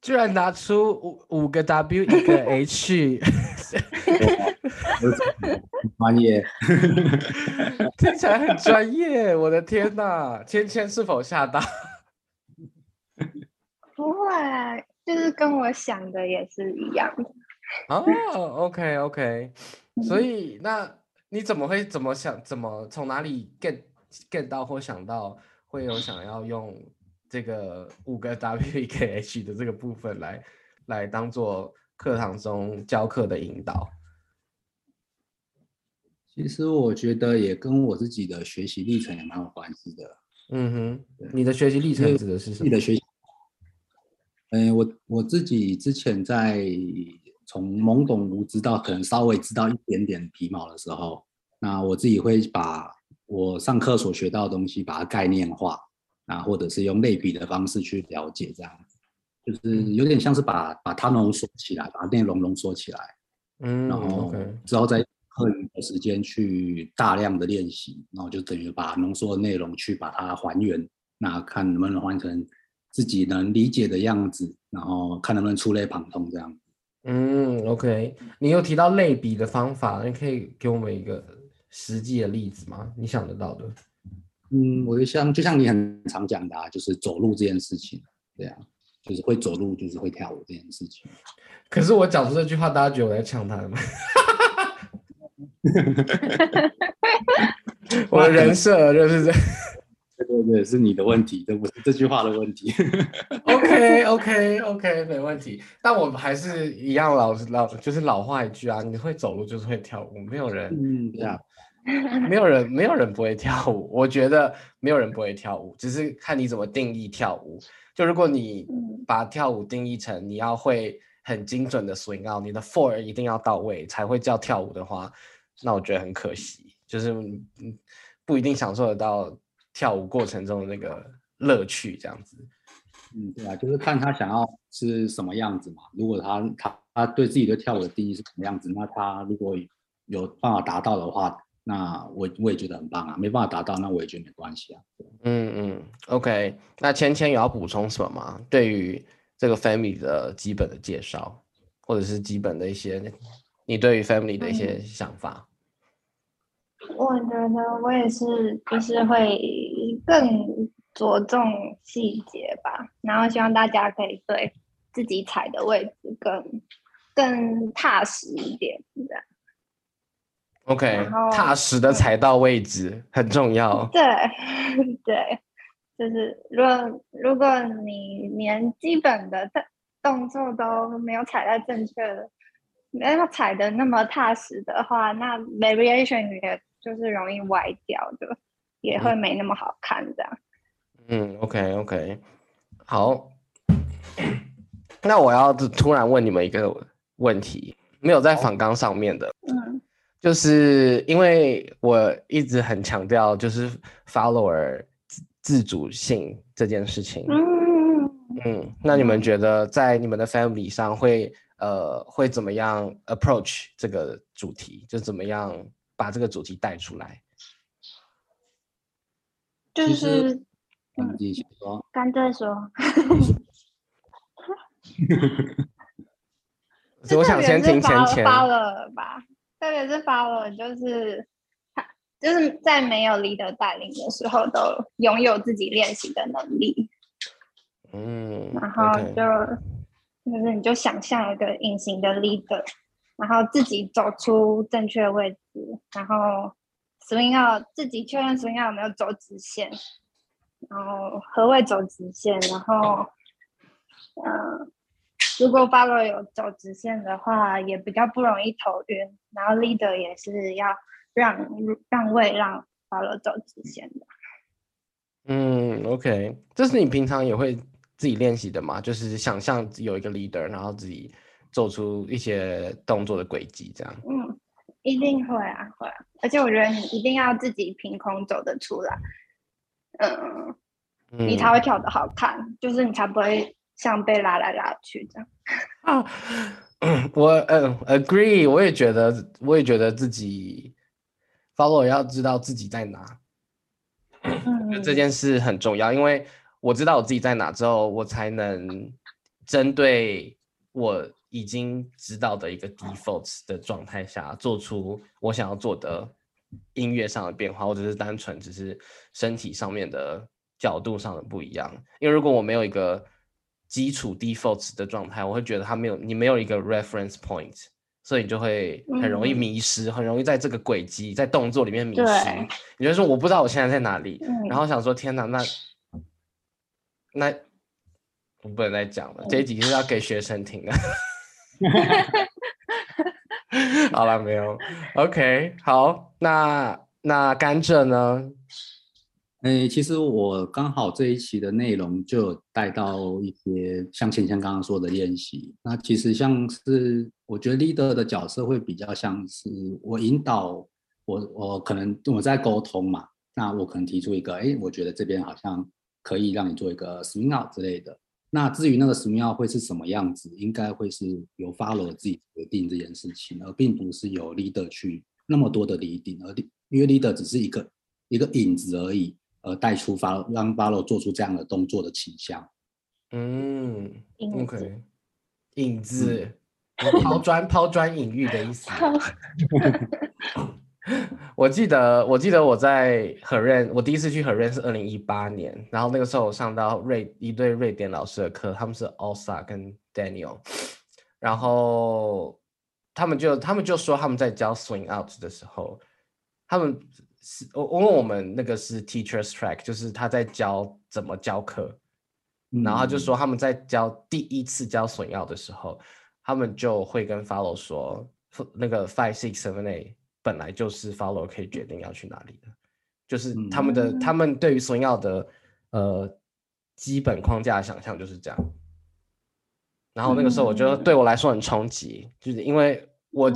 居然拿出五五个 W 一个 H，专业，听起来很专业。我的天哪，芊芊是否吓到？不会，就是跟我想的也是一样的。哦，OK OK，所以那你怎么会怎么想？怎么从哪里 get get 到或想到会有想要用？这个五个 W E K H 的这个部分来来当做课堂中教课的引导。其实我觉得也跟我自己的学习历程也蛮有关系的。嗯哼，你的学习历程指的是什么？自己的学习，嗯，我我自己之前在从懵懂无知到可能稍微知道一点点皮毛的时候，那我自己会把我上课所学到的东西把它概念化，啊，或者是用类比的方式去了解，这样子，就是有点像是把把它浓缩起来，把内容浓缩起来，嗯，然后之后再课余的时间去大量的练习，然后就等于把浓缩的内容去把它还原，那看能不能换成自己能理解的样子，然后看能不能触类旁通这样。嗯，OK，你有提到类比的方法，你可以给我们一个实际的例子吗？你想得到的？嗯，我就像就像你很常讲的啊，就是走路这件事情，对啊，就是会走路就是会跳舞这件事情。可是我讲出这句话，大家觉得我在呛他们。我的人设就是这。对对对，是你的问题，这不是这句话的问题。OK OK OK，没问题。但我还是一样老老，就是老话一句啊，你会走路就是会跳舞，没有人嗯，对啊，没有人没有人不会跳舞。我觉得没有人不会跳舞，只是看你怎么定义跳舞。就如果你嗯把跳舞定义成你要会很精准的 swing out，你的 four 一定要到位才会叫跳舞的话，那我觉得很可惜，就是嗯不一定享受得到跳舞过程中的那个乐趣，这样子。嗯，对啊，就是看他想要是什么样子嘛。如果他他他对自己的跳舞的定义是什么样子，那他如果有办法达到的话，那我我也觉得很棒啊。没办法达到，那我也觉得没关系啊。嗯嗯，OK，那芊芊有要补充什么吗？对于这个 family 的基本的介绍，或者是基本的一些你对于 family 的一些想法？我觉得我也是，就是会更着重细节吧，然后希望大家可以对自己踩的位置更更踏实一点，这样。OK，踏实的踩到位置很重要。对 对，就是如果如果你连基本的动动作都没有踩在正确的，没有踩的那么踏实的话，那 variation 也就是容易歪掉的，也会没那么好看这样。嗯，OK OK，好。那我要突然问你们一个问题，没有在访纲上面的，嗯就是因为我一直很强调，就是 follower 自自主性这件事情。嗯，嗯，那你们觉得在你们的 family 上会呃会怎么样 approach 这个主题？就怎么样把这个主题带出来？就是嗯，你先说，干脆说，我想先听。发了吧，特别是发了，就是他就是在没有 leader 带领的时候，都拥有自己练习的能力。嗯，然后就就是你就想象一个隐形的 leader，然后自己走出正确位置，然后 swing 要自己确认 swing 要有没有走直线，然后何谓走直线，然后嗯、如果 follow 有走直线的话，也比较不容易头晕，然后 leader 也是要让让位让 follow 走直线的。嗯，OK，这是你平常也会自己练习的吗？就是想象有一个 leader，然后自己做出一些动作的轨迹，这样。嗯，一定会啊，会啊！而且我觉得你一定要自己凭空走得出来，嗯，嗯你才会跳得好看，就是你才不会像被拉来拉去这样。啊，我嗯 agree，我也觉得，我也觉得自己 follow 要知道自己在哪，嗯，这件事很重要，因为我知道我自己在哪之后，我才能针对我已经知道的一个 default 的状态下，做出我想要做的音乐上的变化，或者是单纯只是身体上面的角度上的不一样。因为如果我没有一个基础 default 的状态，我会觉得它没有你没有一个 reference point，所以你就会很容易嗯迷失，很容易在这个轨迹在动作里面迷失。你就说我不知道我现在在哪里，嗯然后想说天哪，那 那我不能再讲了，这一集是要给学生听的。好了，没有。OK，好，那那甘蔗呢？哎，其实我刚好这一期的内容就带到一些像前像刚刚说的练习。那其实像是我觉得 leader 的角色会比较像是我引导我，我可能我在沟通嘛。那我可能提出一个，哎，我觉得这边好像可以让你做一个 swing out 之类的。那至于那个 swing out 会是什么样子，应该会是由 follow 自己决定这件事情，而并不是由 leader 去那么多的 leading，而因为 leader 只是一个一个影子而已。而，带出发让巴洛做出这样的动作的倾向。嗯，OK，影子，抛砖抛砖引玉的意思。我记得，我记得我在荷润，我第一次去荷润是二零一八年，然后那个时候我上到瑞一对瑞典老师的课，他们是 Osa 跟 Daniel，然后他们就他们就说他们在教 Swing Out 的时候，他们。是，我我问我们那个是 teachers track，就是他在教怎么教课，然后就说他们在教第一次教 Swing Out 的时候，他们就会跟 follow 说，那个 five six seven eight 本来就是 follow 可以决定要去哪里的，就是他们的他们对于损药的呃基本框架想象就是这样，然后那个时候我觉得对我来说很冲击，就是因为。我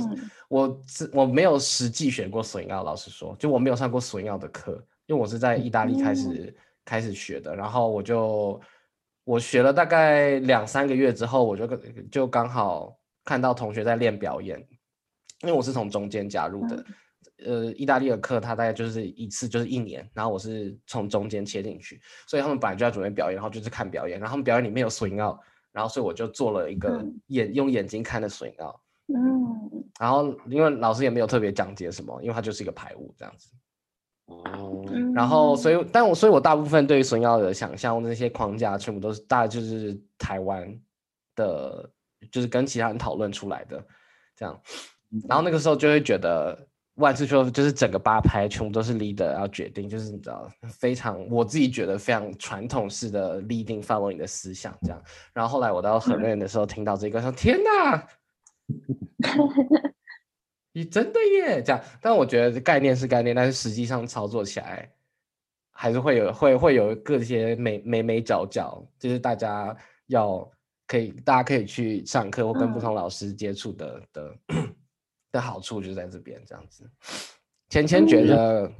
我是我没有实际学过索引奥，老实说，就我没有上过索引奥的课，因为我是在意大利开始开始学的。然后我就我学了大概两三个月之后，我就就刚好看到同学在练表演，因为我是从中间加入的。呃，意大利的课它大概就是一次就是一年，然后我是从中间切进去，所以他们本来就要准备表演，然后就是看表演，然后他们表演里面有索引奥，然后所以我就做了一个眼用眼睛看的索引奥。嗯，然后因为老师也没有特别讲解什么，因为它就是一个排舞这样子。哦，然后所以，但我所以，我大部分对于孙耀的想象那些框架，全部都是大就是台湾的，就是跟其他人讨论出来的这样。然后那个时候就会觉得万事说就是整个八拍全部都是 leader 要决定，就是你知道非常我自己觉得非常传统式的 leading following 的思想这样。然后后来我到很多人的时候听到这个说天哪！你真的耶，这样，但我觉得概念是概念，但是实际上操作起来还是会有会会有各些美美美角角，就是大家要可以大家可以去上课或跟不同老师接触的的的好处就在这边这样子。芊芊觉得，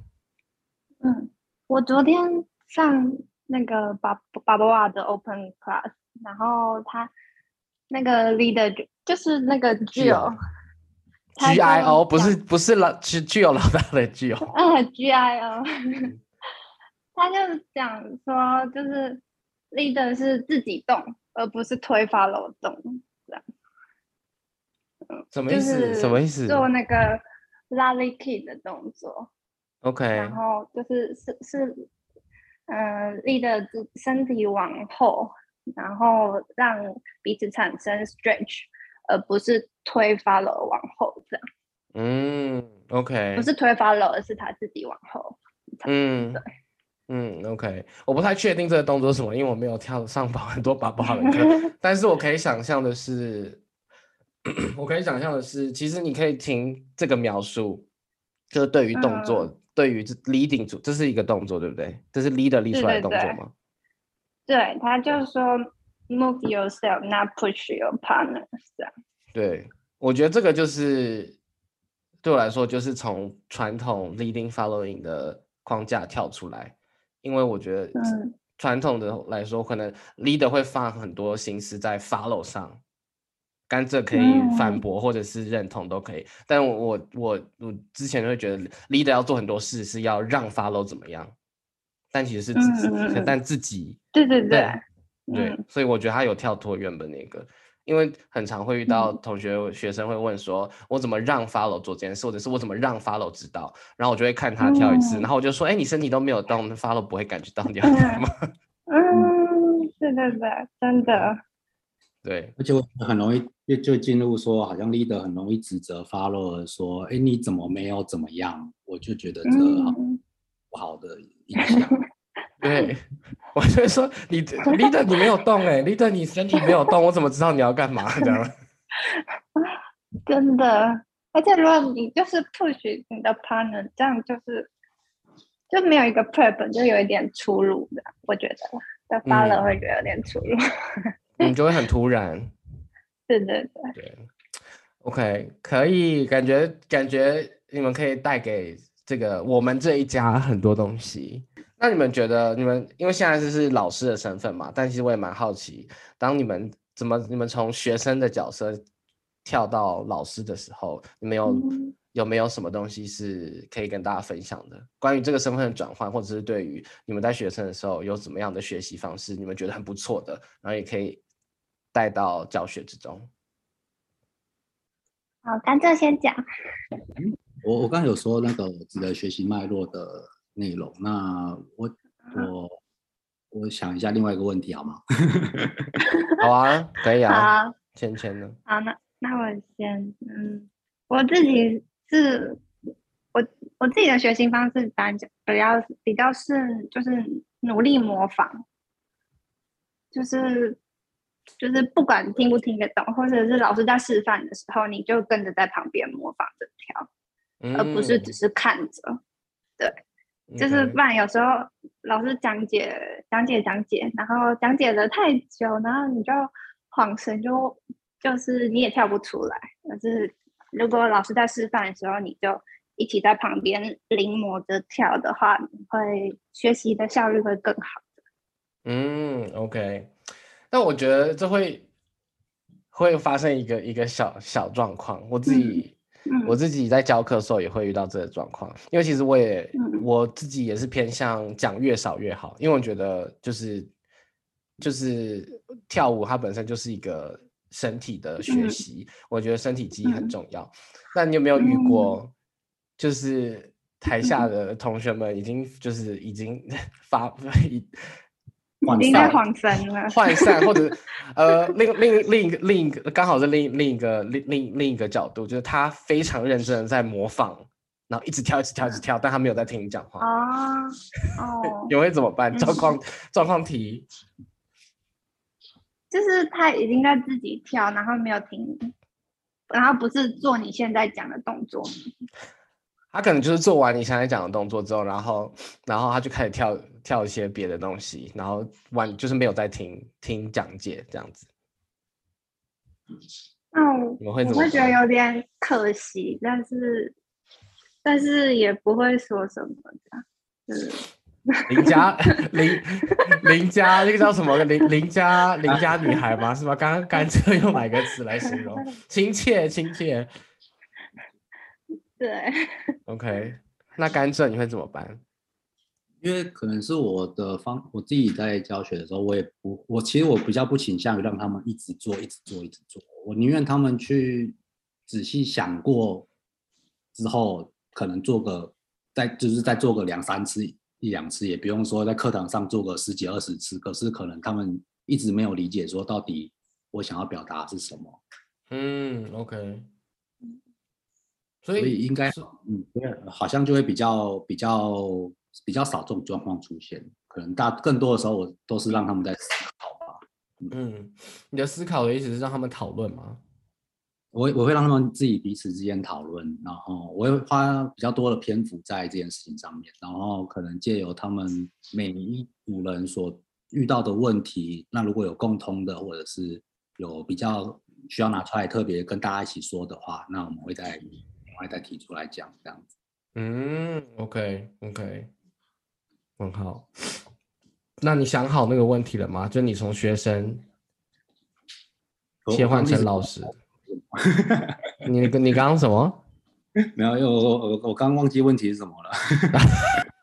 嗯，我昨天上那个巴巴博瓦的 Open Class，然后他那个 Leader 就。就是那个 Gio，G I O 不是不是老是具有老大的具有，啊 G I O，他就讲说就是 leader 是自己动，而不是推发楼动什么意思？什么意思？做那个 lolly key 的动作，OK，然后就是是是，嗯，leader 身体往后，然后让彼此产生 stretch。而不是推发了往后这样，嗯，OK，不是推发了，而是他自己往后，嗯，对，嗯，OK，我不太确定这个动作是什么，因为我没有跳上跑很多宝宝的课，但是我可以想象的是，我可以想象的是，其实你可以听这个描述，就是对于动作，对于 leading 组，这是一个动作，对不对？这是 leader 立出来的动作吗？对，他就是说。Move yourself, not push your partner. 这样。对，我觉得这个就是对我来说，就是从传统 leading following 的框架跳出来，因为我觉得传统的来说，可能 leader 会放很多心思在 follow 上，甘蔗可以反驳或者是认同都可以，但我我我我之前会觉得 leader 要做很多事是要让 follow 怎么样，但其实是自己，但自己，对对对。对，所以我觉得他有跳脱原本那个，因为很常会遇到同学学生会问说，我怎么让 follow 做这件事，或者是我怎么让 follow 知道，然后我就会看他跳一次，然后我就说，哎，你身体都没有动，follow 不会感觉到你？嗯，是的，是真的。对，而且我很容易就就进入说，好像 leader 很容易指责 follow 说，哎，你怎么没有怎么样？我就觉得这不好的影响。对，我就说你 leader 你没有动哎，leader 你身体没有动，我怎么知道你要干嘛？这样。真的，而且如果你就是 push 你的 partner，这样就是就没有一个 prep，就有一点出入的，我觉得的 follow 会觉得有点出入。你就会很突然。对对对。对。OK，可以，感觉感觉你们可以带给这个我们这一家很多东西。那你们觉得，你们因为现在就是老师的身份嘛，但其实我也蛮好奇，当你们怎么你们从学生的角色跳到老师的时候，你们有有没有什么东西是可以跟大家分享的？关于这个身份的转换，或者是对于你们在学生的时候有怎么样的学习方式，你们觉得很不错的，然后也可以带到教学之中。好，甘蔗先讲。我我刚才有说那个值得学习脉络的。内容，那我我我想一下另外一个问题好吗？好啊，可以啊。好，芊芊呢？好，那那我先，嗯，我自己是，我我自己的学习方式，单讲比较比较是，就是努力模仿，就是就是不管听不听得懂，或者是老师在示范的时候，你就跟着在旁边模仿着跳，而不是只是看着，对。就是不然，有时候老师讲解讲解讲解，然后讲解的太久，然后你就恍神，就就是你也跳不出来。可是如果老师在示范的时候，你就一起在旁边临摹着跳的话，你会学习的效率会更好的。嗯，OK。但我觉得这会会发生一个一个小小状况，我自己。我自己在教课的时候也会遇到这个状况，因为其实我也我自己也是偏向讲越少越好，因为我觉得就是就是跳舞它本身就是一个身体的学习，我觉得身体记忆很重要。那你有没有遇过，就是台下的同学们已经就是已经 发已 经在晃神了，涣散，或者 呃，另另另一个另一个刚好是另另一个另另另一个角度，就是他非常认真的在模仿，然后一直跳，一直跳，一直跳，但他没有在听你讲话啊。哦，你会怎么办？状况状况题，就是他已经在自己跳，然后没有听，然后不是做你现在讲的动作。他可能就是做完你现在讲的动作之后，然后，然后他就开始跳跳一些别的东西，然后完就是没有在听听讲解这样子。那我会会觉得有点可惜，但是但是也不会说什么的。嗯，邻家邻邻家那个叫什么？邻邻家邻家女孩吗？是吧？刚刚甘蔗用哪个词来形容？亲切亲切。对，OK，那甘蔗你会怎么办？因为可能是我的方，我自己在教学的时候，我也不，我其实我比较不倾向于让他们一直做，一直做，一直做。我宁愿他们去仔细想过之后，可能做个再就是再做个两三次、一两次，也不用说在课堂上做个十几二十次。可是可能他们一直没有理解说到底我想要表达是什么。嗯，OK。所以应该，嗯，对，好像就会比较比较比较少这种状况出现，可能大更多的时候我都是让他们在思考吧。嗯，你的思考的意思是让他们讨论吗？我我会让他们自己彼此之间讨论，然后我会花比较多的篇幅在这件事情上面，然后可能借由他们每一组人所遇到的问题，那如果有共通的，或者是有比较需要拿出来特别跟大家一起说的话，那我们会在。我再提出来讲这样子，嗯，OK OK，很好。那你想好那个问题了吗？就你从学生切换成老师，你你刚刚什么？没有，因为我我我刚忘记问题是什么了。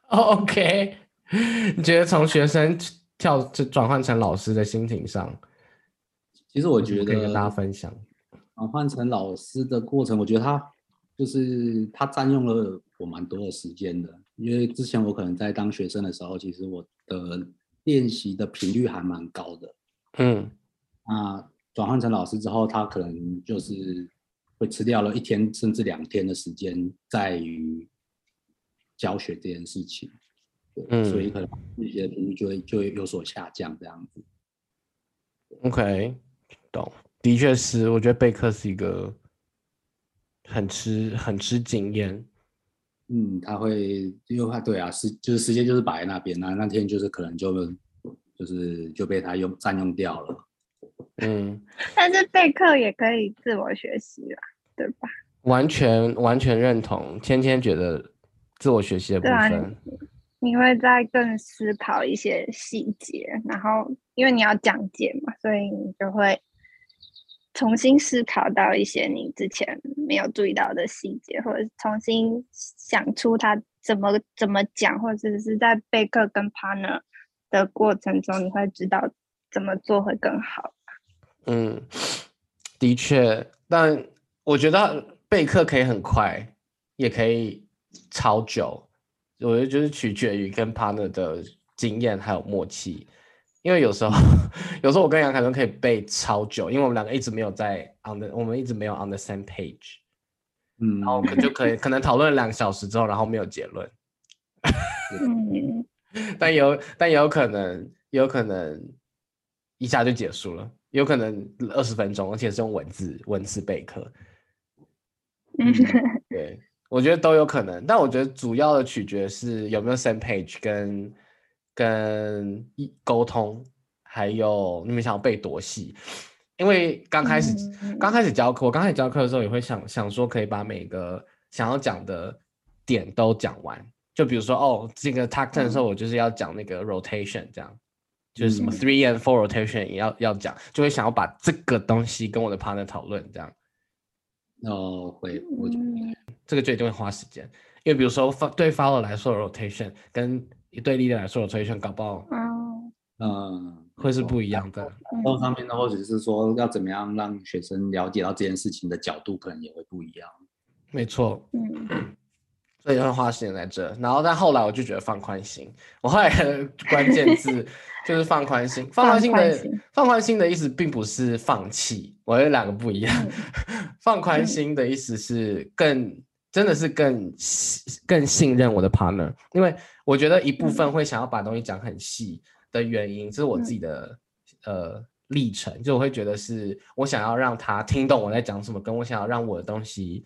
OK，你觉得从学生跳转换成老师的心情上，其实我觉得可以跟大家分享转换成老师的过程，我觉得他。就是他占用了我蛮多的时间的，因为之前我可能在当学生的时候，其实我的练习的频率还蛮高的。嗯，那转换成老师之后，他可能就是会吃掉了一天甚至两天的时间在于教学这件事情。嗯，所以可能练习的频率就会就会有所下降这样子。OK，懂，的确是，我觉得备课是一个。很吃很吃经验。嗯，他会因为他对啊，时就是时间就是摆在那边那那天就是可能就就是就被他用占用掉了。嗯，但是备课也可以自我学习啦，对吧？完全完全认同。芊芊觉得自我学习的部分，你会在更思考一些细节，然后因为你要讲解嘛，所以你就会重新思考到一些你之前没有注意到的细节，或者重新想出他怎么怎么讲，或者是在备课跟 partner 的过程中，你会知道怎么做会更好。嗯，的确，但我觉得备课可以很快，也可以超久。我觉得就是取决于跟 partner 的经验还有默契，因为有时候 有时候我跟杨凯伦可以背超久，因为我们两个一直没有在 on the，我们一直没有 on the same page，嗯，然后我们就可以可能讨论了两个小时之后，然后没有结论。嗯，但有但也有可能，也有可能一下就结束了，有可能二十分钟，而且是用文字文字备课。嗯，对，我觉得都有可能，但我觉得主要的取决是有没有 same page 跟跟一沟通，还有你们想要背多细。因为刚开始嗯刚开始教课，我刚开始教课的时候也会想想说，可以把每个想要讲的点都讲完。就比如说，哦，这个 talk ten 的时候，我就是要讲那个 rotation，这样，就是什么嗯 three and four rotation 也要要讲，就会想要把这个东西跟我的 partner 讨论，这样。哦会我觉得嗯这个就一定会花时间，因为比如说对 follow 来说 rotation 跟对 leader 来说的 rotation 搞不好嗯嗯会是不一样的。然后上面的或者是说要怎么样让学生了解到这件事情的角度，可能也会不一样。没错，嗯所以会花时间在这。然后但后来我就觉得放宽心，我后来的关键字 就是放宽心。放宽心的放宽心放宽心的意思并不是放弃，我觉得两个不一样。放宽嗯心的意思是更真的是更信更信任我的 partner，因为我觉得一部分会想要把东西讲很细的原因，这是我自己的、呃历程，就我会觉得是我想要让他听懂我在讲什么，跟我想要让我的东西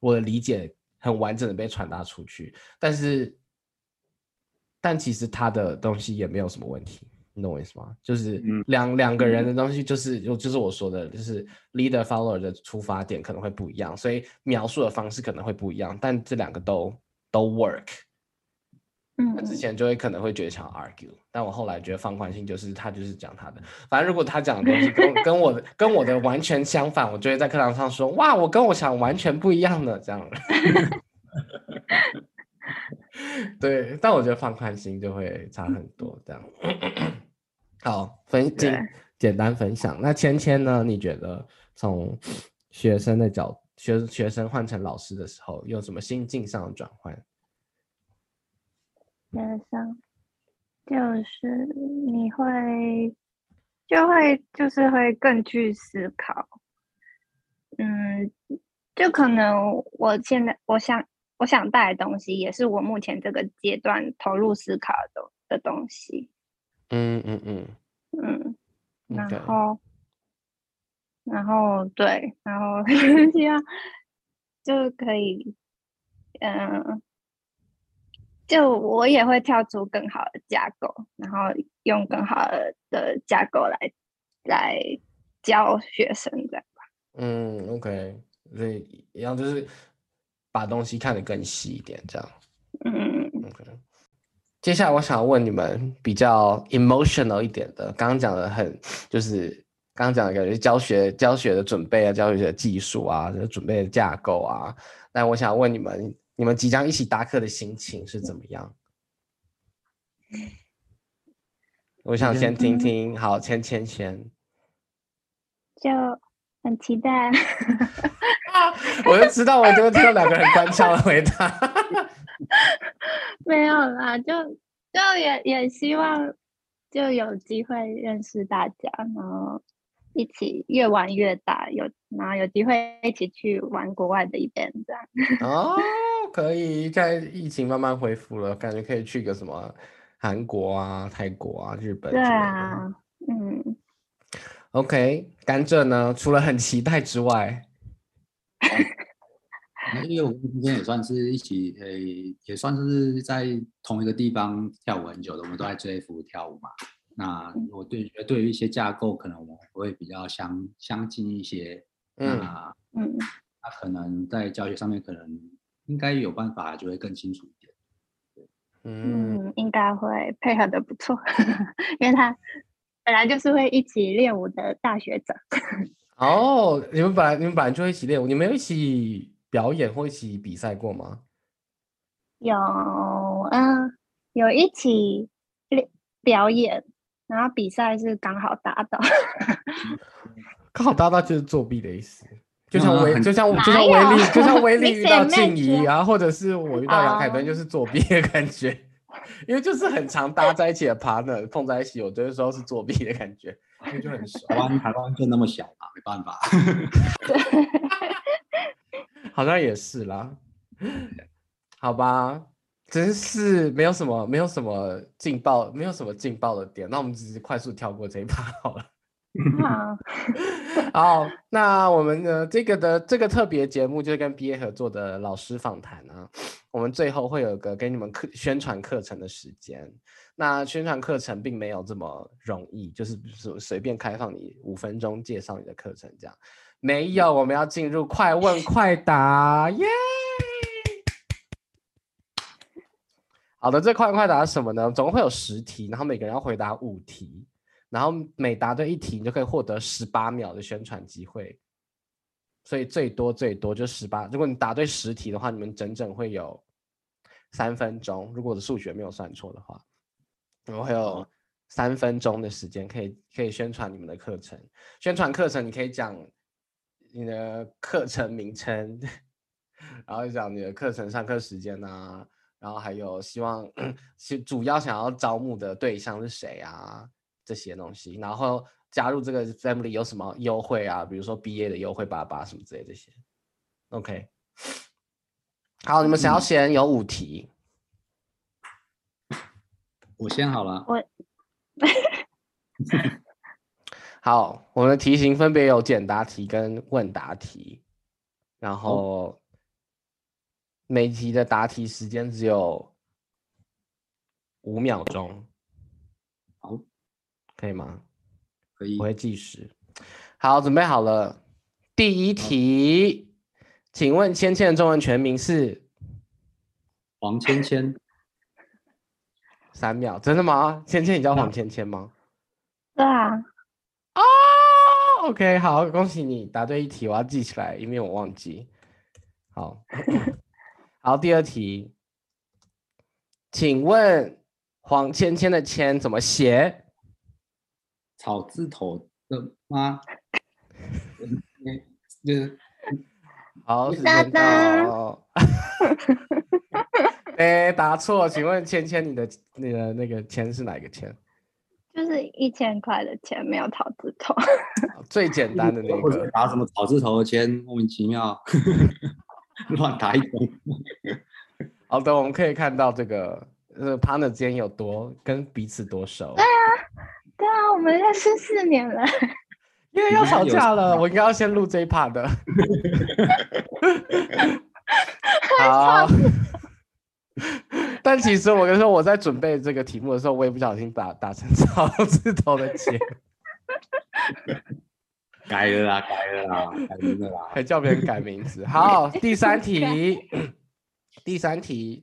我的理解很完整的被传达出去，但是但其实他的东西也没有什么问题。你懂我意思吗？就是嗯两两个人的东西，就是就就是我说的，就是 leader follower 的出发点可能会不一样，所以描述的方式可能会不一样，但这两个都都 work。那之嗯前就会可能会觉得想 argue，但我后来觉得放宽心就是他就是讲他的，反正如果他讲的东西跟跟我的跟我的完全相反，我就会在课堂上说哇，我跟我想完全不一样的这样。对，但我觉得放宽心就会差很多这样。好，分简简单分享。那芊芊呢？你觉得从学生的角学学生换成老师的时候，有什么心境上的转换？学生就是你会就会就是会更去思考，嗯，就可能我现在我想我想带的东西，也是我目前这个阶段投入思考的的东西，嗯嗯嗯嗯，然后然后对，然后 希望就可以，嗯、就我也会跳出更好的架构，然后用更好的的架构来来教学生这样。嗯，OK，所以一样就是把东西看得更细一点，这样。嗯。接下来我想问你们比较 emotional 一点的，刚刚讲的很就是刚刚讲的感觉教学教学的准备啊，教学的技术啊，就是准备的架构啊。那我想问你们，你们即将一起搭课的心情是怎么样？我想先听嗯听，好，芊芊先。就很期待。我就知道，我就会听到两个人官腔的回答。没有啦，就就也也希望就有机会认识大家，然后一起越玩越大，有然后有机会一起去玩国外的 event 这样。哦，可以，在疫情慢慢恢复了，感觉可以去个什么韩国啊、泰国啊、日本对。啊，嗯，OK，甘蔗呢？除了很期待之外，因为我们之前也算是一起，诶、也算是在同一个地方跳舞很久的，我们都在 JF 跳舞嘛。那我对觉得对于一些架构，可能我们会比较相相近一些。嗯那嗯，他可能在教学上面，可能应该有办法，就会更清楚一点。嗯，嗯，应该会配合的不错，因为他本来就是会一起练舞的大学者。哦，你们本来你们本来就会一起练舞，你们有一起表演或一起比赛过吗？有，嗯，有一起练表演，然后比赛是刚好搭到。刚好搭到就是作弊的意思，就像威，就像就像威力，就像威力遇到显静怡 match 啊，或者是我遇到杨凯敦，哦就是作弊的感觉，因为就是很常搭在一起的 partner 碰在一起，我觉得说是作弊的感觉，因为就很熟。台湾台湾就那么小嘛，没办法。好像也是啦，好吧，真是没有什么没有什么劲爆，没有什么劲爆的点，那我们只是快速跳过这一趴好了。好，好，那我们的这个的这个特别节目就是跟 BA 合作的老师访谈啊，我们最后会有个给你们课宣传课程的时间。那宣传课程并没有这么容易，就是随随便开放你五分钟介绍你的课程这样，没有，我们要进入快问快答，耶！好的，这快问快答是什么呢？总共会有十题，然后每个人要回答五题。然后每答对一题，你就可以获得十八秒的宣传机会，所以最多最多就十八。如果你答对十题的话，你们整整会有三分钟。如果我的数学没有算错的话，你们会有三分钟的时间可以可以宣传你们的课程。宣传课程，你可以讲你的课程名称，然后讲你的课程上课时间啊，然后还有希望是主要想要招募的对象是谁啊？这些东西，然后加入这个 family 有什么优惠啊？比如说毕业的优惠八八什么之类这些。OK，好，你们想要先有五题，我先好了，好，我们的题型分别有简答题跟问答题，然后每题的答题时间只有五秒钟，好，可以吗？可以我。会计时。好，准备好了。第一题，请问芊芊的中文全名是？黄芊芊，三秒，真的吗？芊芊，你叫黄芊芊吗？对啊，啊、o k 好，恭喜你答对一题，我要记起来，以免我忘记。好，好，第二题，请问黄芊芊的芊怎么写？草字头的吗？嗯就是 好，时哒间哒到。哎，答错，请问芊芊，你的你的那个芊是哪个钱？就是一千块的钱没有草字头。最简单的那或者个。打什么草字头的钱，莫名其妙 乱打一通。好的，我们可以看到这个呃 partner 之间有多跟彼此多熟。对啊，对啊我们认识四年了。因为要吵架了，我应该要先录这一 part 的。好，但其实我跟你说，我在准备这个题目的时候，我也不小心打打成草字头的钱，改了啦，改了啦，改名了啦。还叫别人改名字。好，第三题，第三题，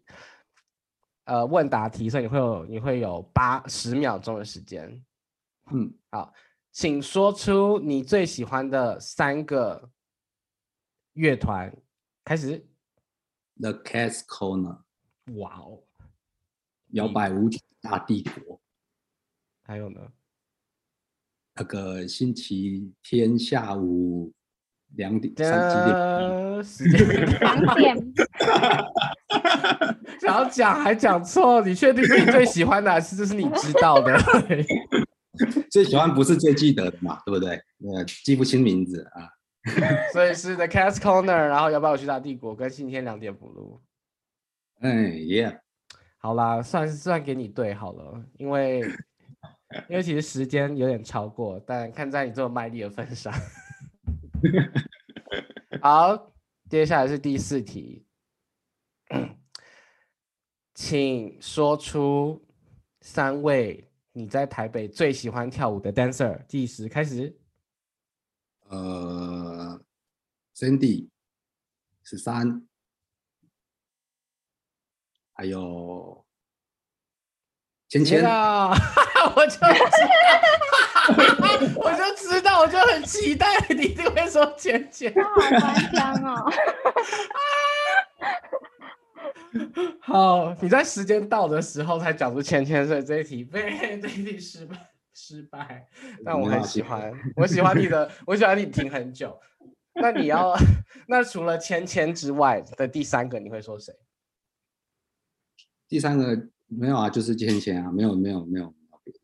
呃，问答题，所以你会有你会有八十秒钟的时间。嗯，好，请说出你最喜欢的三个乐团。开始，The Cat's Corner，哇哦，摇摆舞曲大帝国，还有呢？那个星期天下午两点三几点？呃，时间两点，想要讲还讲错，你确定是你最喜欢的，还是这是你知道的？最喜欢不是最记得的嘛，对不对？呃，记不清名字啊。所以是 The Cat's Corner，然后要不要我去大帝国跟星期天两点补录？哎耶，好啦，算是算给你对好了，因为因为其实时间有点超过，但看在你这么卖力的份上，好，接下来是第四题，请说出三位你在台北最喜欢跳舞的 dancer。计时开始。呃，Cindy，十三，还有芊芊天，啊！我就知道，我就知道，我就很期待你一定会说芊芊。好夸张哦。好，你在时间到的时候才讲出芊芊，所以这一题被 这一题失败失败。但我很喜欢，我喜欢你的，我喜欢你停很久。那你要，那除了芊芊之外的第三个，你会说谁？第三个没有啊，就是芊芊啊，没有没有没有，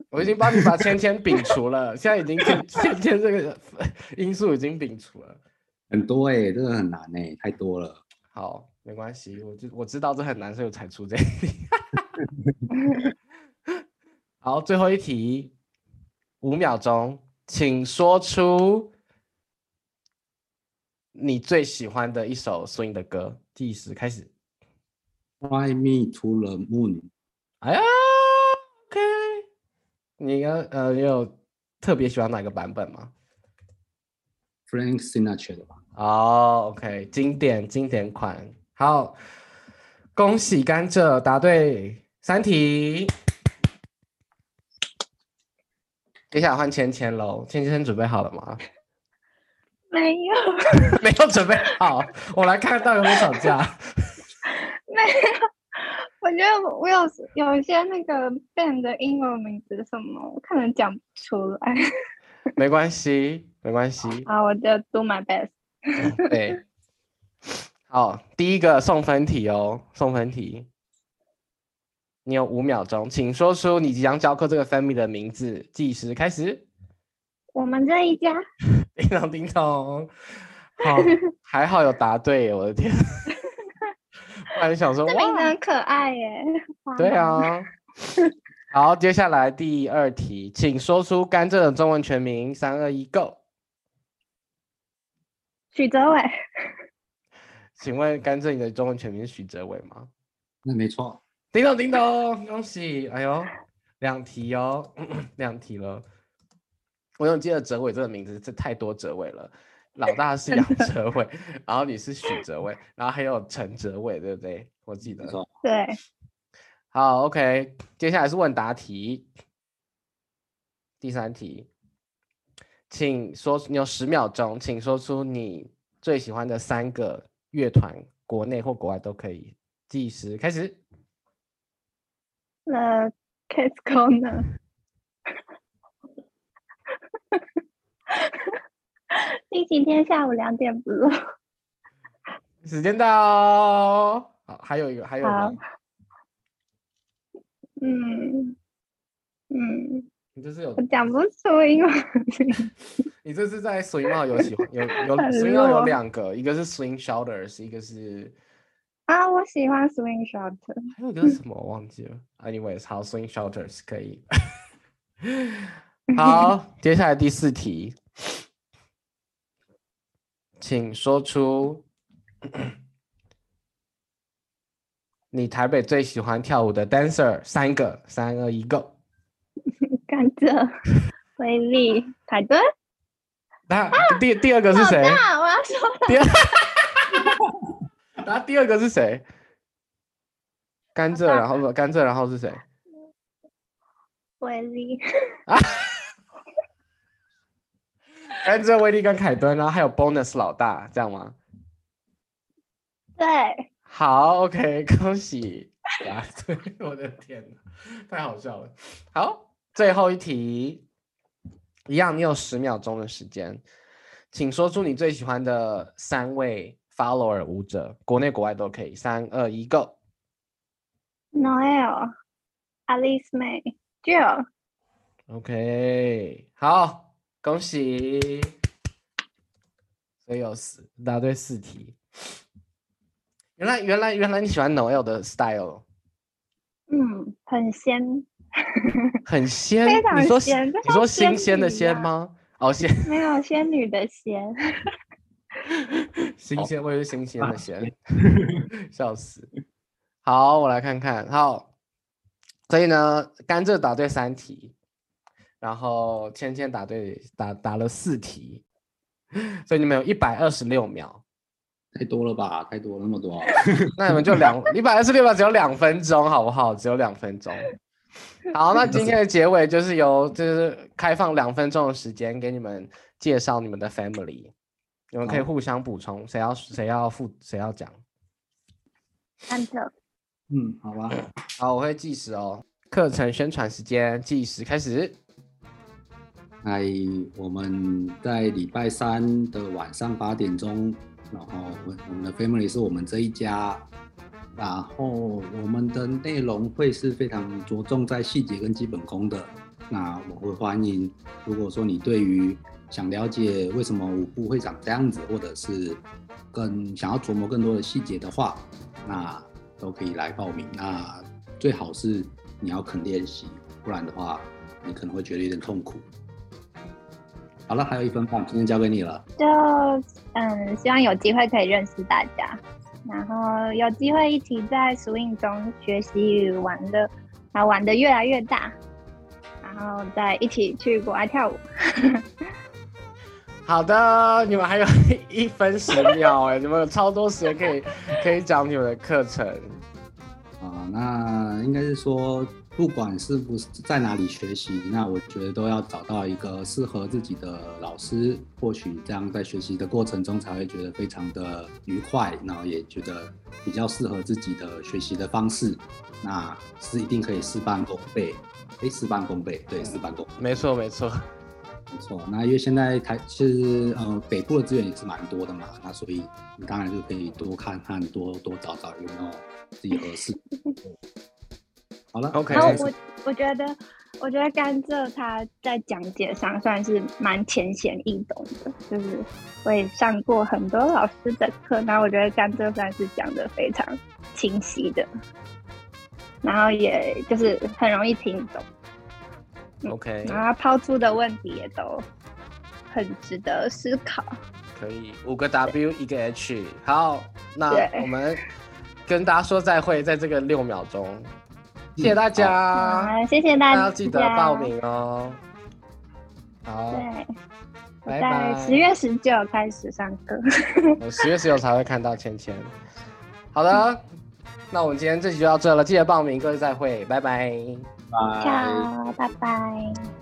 我已经帮你把芊芊摒除了，现在已经芊芊芊这个 因素已经摒除了。很多哎、真的很难哎、太多了。好，没关系，我就我知道这很难，所以我才出这一题。好，最后一题，五秒钟，请说出你最喜欢的一首 swing 的歌。计时开始。Fly me to the moon，哎呀，OK，你要呃，你有特别喜欢哪个版本吗？Frank Sinatra 的吧？哦，OK，经典经典款。好，恭喜甘蔗答对三题。接下来换芊芊喽，芊芊准备好了吗？没有，没有准备好，我来看到有没有吵架。没有。我觉得我有有一些那个 band 的英文名字什么，我可能讲不出来。没关系，没关系。啊，我就 do my best。对，好，第一个送分题哦，送分题。你有五秒钟，请说出你即将教课这个 family 的名字。计时开始。我们这一家，叮咚叮咚，好，还好有答对，我的天！不然想说这名字哇，很可爱耶。对，啊。好，接下来第二题，请说出甘蔗的中文全名。三二一，Go！许哲伟，请问甘蔗你的中文全名是许哲伟吗？那没错，叮咚叮咚，恭喜！哎呦，两题哦，两题了。我永远记得哲伟这个名字，这太多哲伟了。老大是杨哲伟，然后你是许哲伟，然后还有陈哲伟，对不对？我记得。对，好，OK，接下来是问答题。第三题，请说，你有十秒钟，请说出你最喜欢的三个乐团，国内或国外都可以。计时开始。那，Kids Corner。星期天下午两点不录。时间到，好，还有一个，还有好吗？嗯嗯，你这是有我，讲不出英文名。你这是在 swing 帽有喜欢有有 很 swing 帽有两个，一个是 swing shoulders，一个是啊，我喜欢 Swing Shot。还有一个是什么我忘记了。Anyways，好，swing shoulders 可以。好，接下来第四题，请说出你台北最喜欢跳舞的 dancer 三个，三二一，Go。甘蔗、威力、凯顿。那第第二个是谁？大，我要说了，第二，然后第二个是谁？甘蔗，然后不甘蔗，然后是谁？威力。甘蔗、威利跟凯顿，然后还有 bonus 老大，这样吗？对，好，OK，恭喜答对！我的天哪，太好笑了。好，最后一题，一样，你有十秒钟的时间，请说出你最喜欢的三位 follower 舞者，国内国外都可以。三二一，Go！Noel、Alice May、Jill。OK，好，恭喜！所以有四答对四题。原来原来原来你喜欢 Noel 的 style，嗯，很鲜，很鲜。非常你说鲜你说新鲜的鲜吗？哦，鲜。没有仙女的仙。新鲜，我也是新鲜的鲜，笑死。好，我来看看。好，所以呢，甘蔗答对三题，然后芊芊答对答答了四题，所以你们有一百二十六秒。太多了吧？太多了那么多。那你们就两一百二十六秒，只有两分钟，好不好？只有两分钟。好，那今天的结尾就是由就是开放两分钟的时间给你们介绍你们的 family，你们可以互相补充，谁要谁要负谁要讲。甘蔗，嗯，好吧。好，我会计时哦。课程宣传时间计时开始。那我们在礼拜三的晚上八点钟，然后我我们的 family 是我们这一家，然后我们的内容会是非常着重在细节跟基本功的。那我会欢迎，如果说你对于想了解为什么舞步会长这样子，或者是更想要琢磨更多的细节的话，那都可以来报名。那最好是你要肯练习，不然的话，你可能会觉得有点痛苦。好了，还有一分半，今天交给你了。就嗯，希望有机会可以认识大家，然后有机会一起在 swing 中学习与玩乐，然后玩的越来越大，然后再一起去国外跳舞。好的，你们还有一分十秒哎，你们有超多时间可以可以讲你们的课程。啊、那应该是说，不管是不是在哪里学习，那我觉得都要找到一个适合自己的老师，或许这样在学习的过程中才会觉得非常的愉快，然后也觉得比较适合自己的学习的方式，那是一定可以事半功倍。诶，事半功倍，对，事半功倍。没错没错，没错，那因为现在台其实呃北部的资源也是蛮多的嘛，那所以你当然就可以多看看，多多找找有没有自己合适。好了。OK 然后我我觉得，我觉得甘蔗他在讲解上算是蛮浅显易懂的，就是我也上过很多老师的课，然后我觉得甘蔗算是讲的非常清晰的，然后也就是很容易听懂，嗯 OK 然后他抛出的问题也都很值得思考。可以五个 W 一个 H。好，那我们跟大家说再会，在这个六秒钟，谢谢大家，啊，谢谢大家，大家要记得报名哦。好，对，我拜在十月十九开始上课。我十月十九才会看到芊芊。好的，那我们今天这集就到这了，记得报名，各位再会，拜拜。拜。好，拜拜。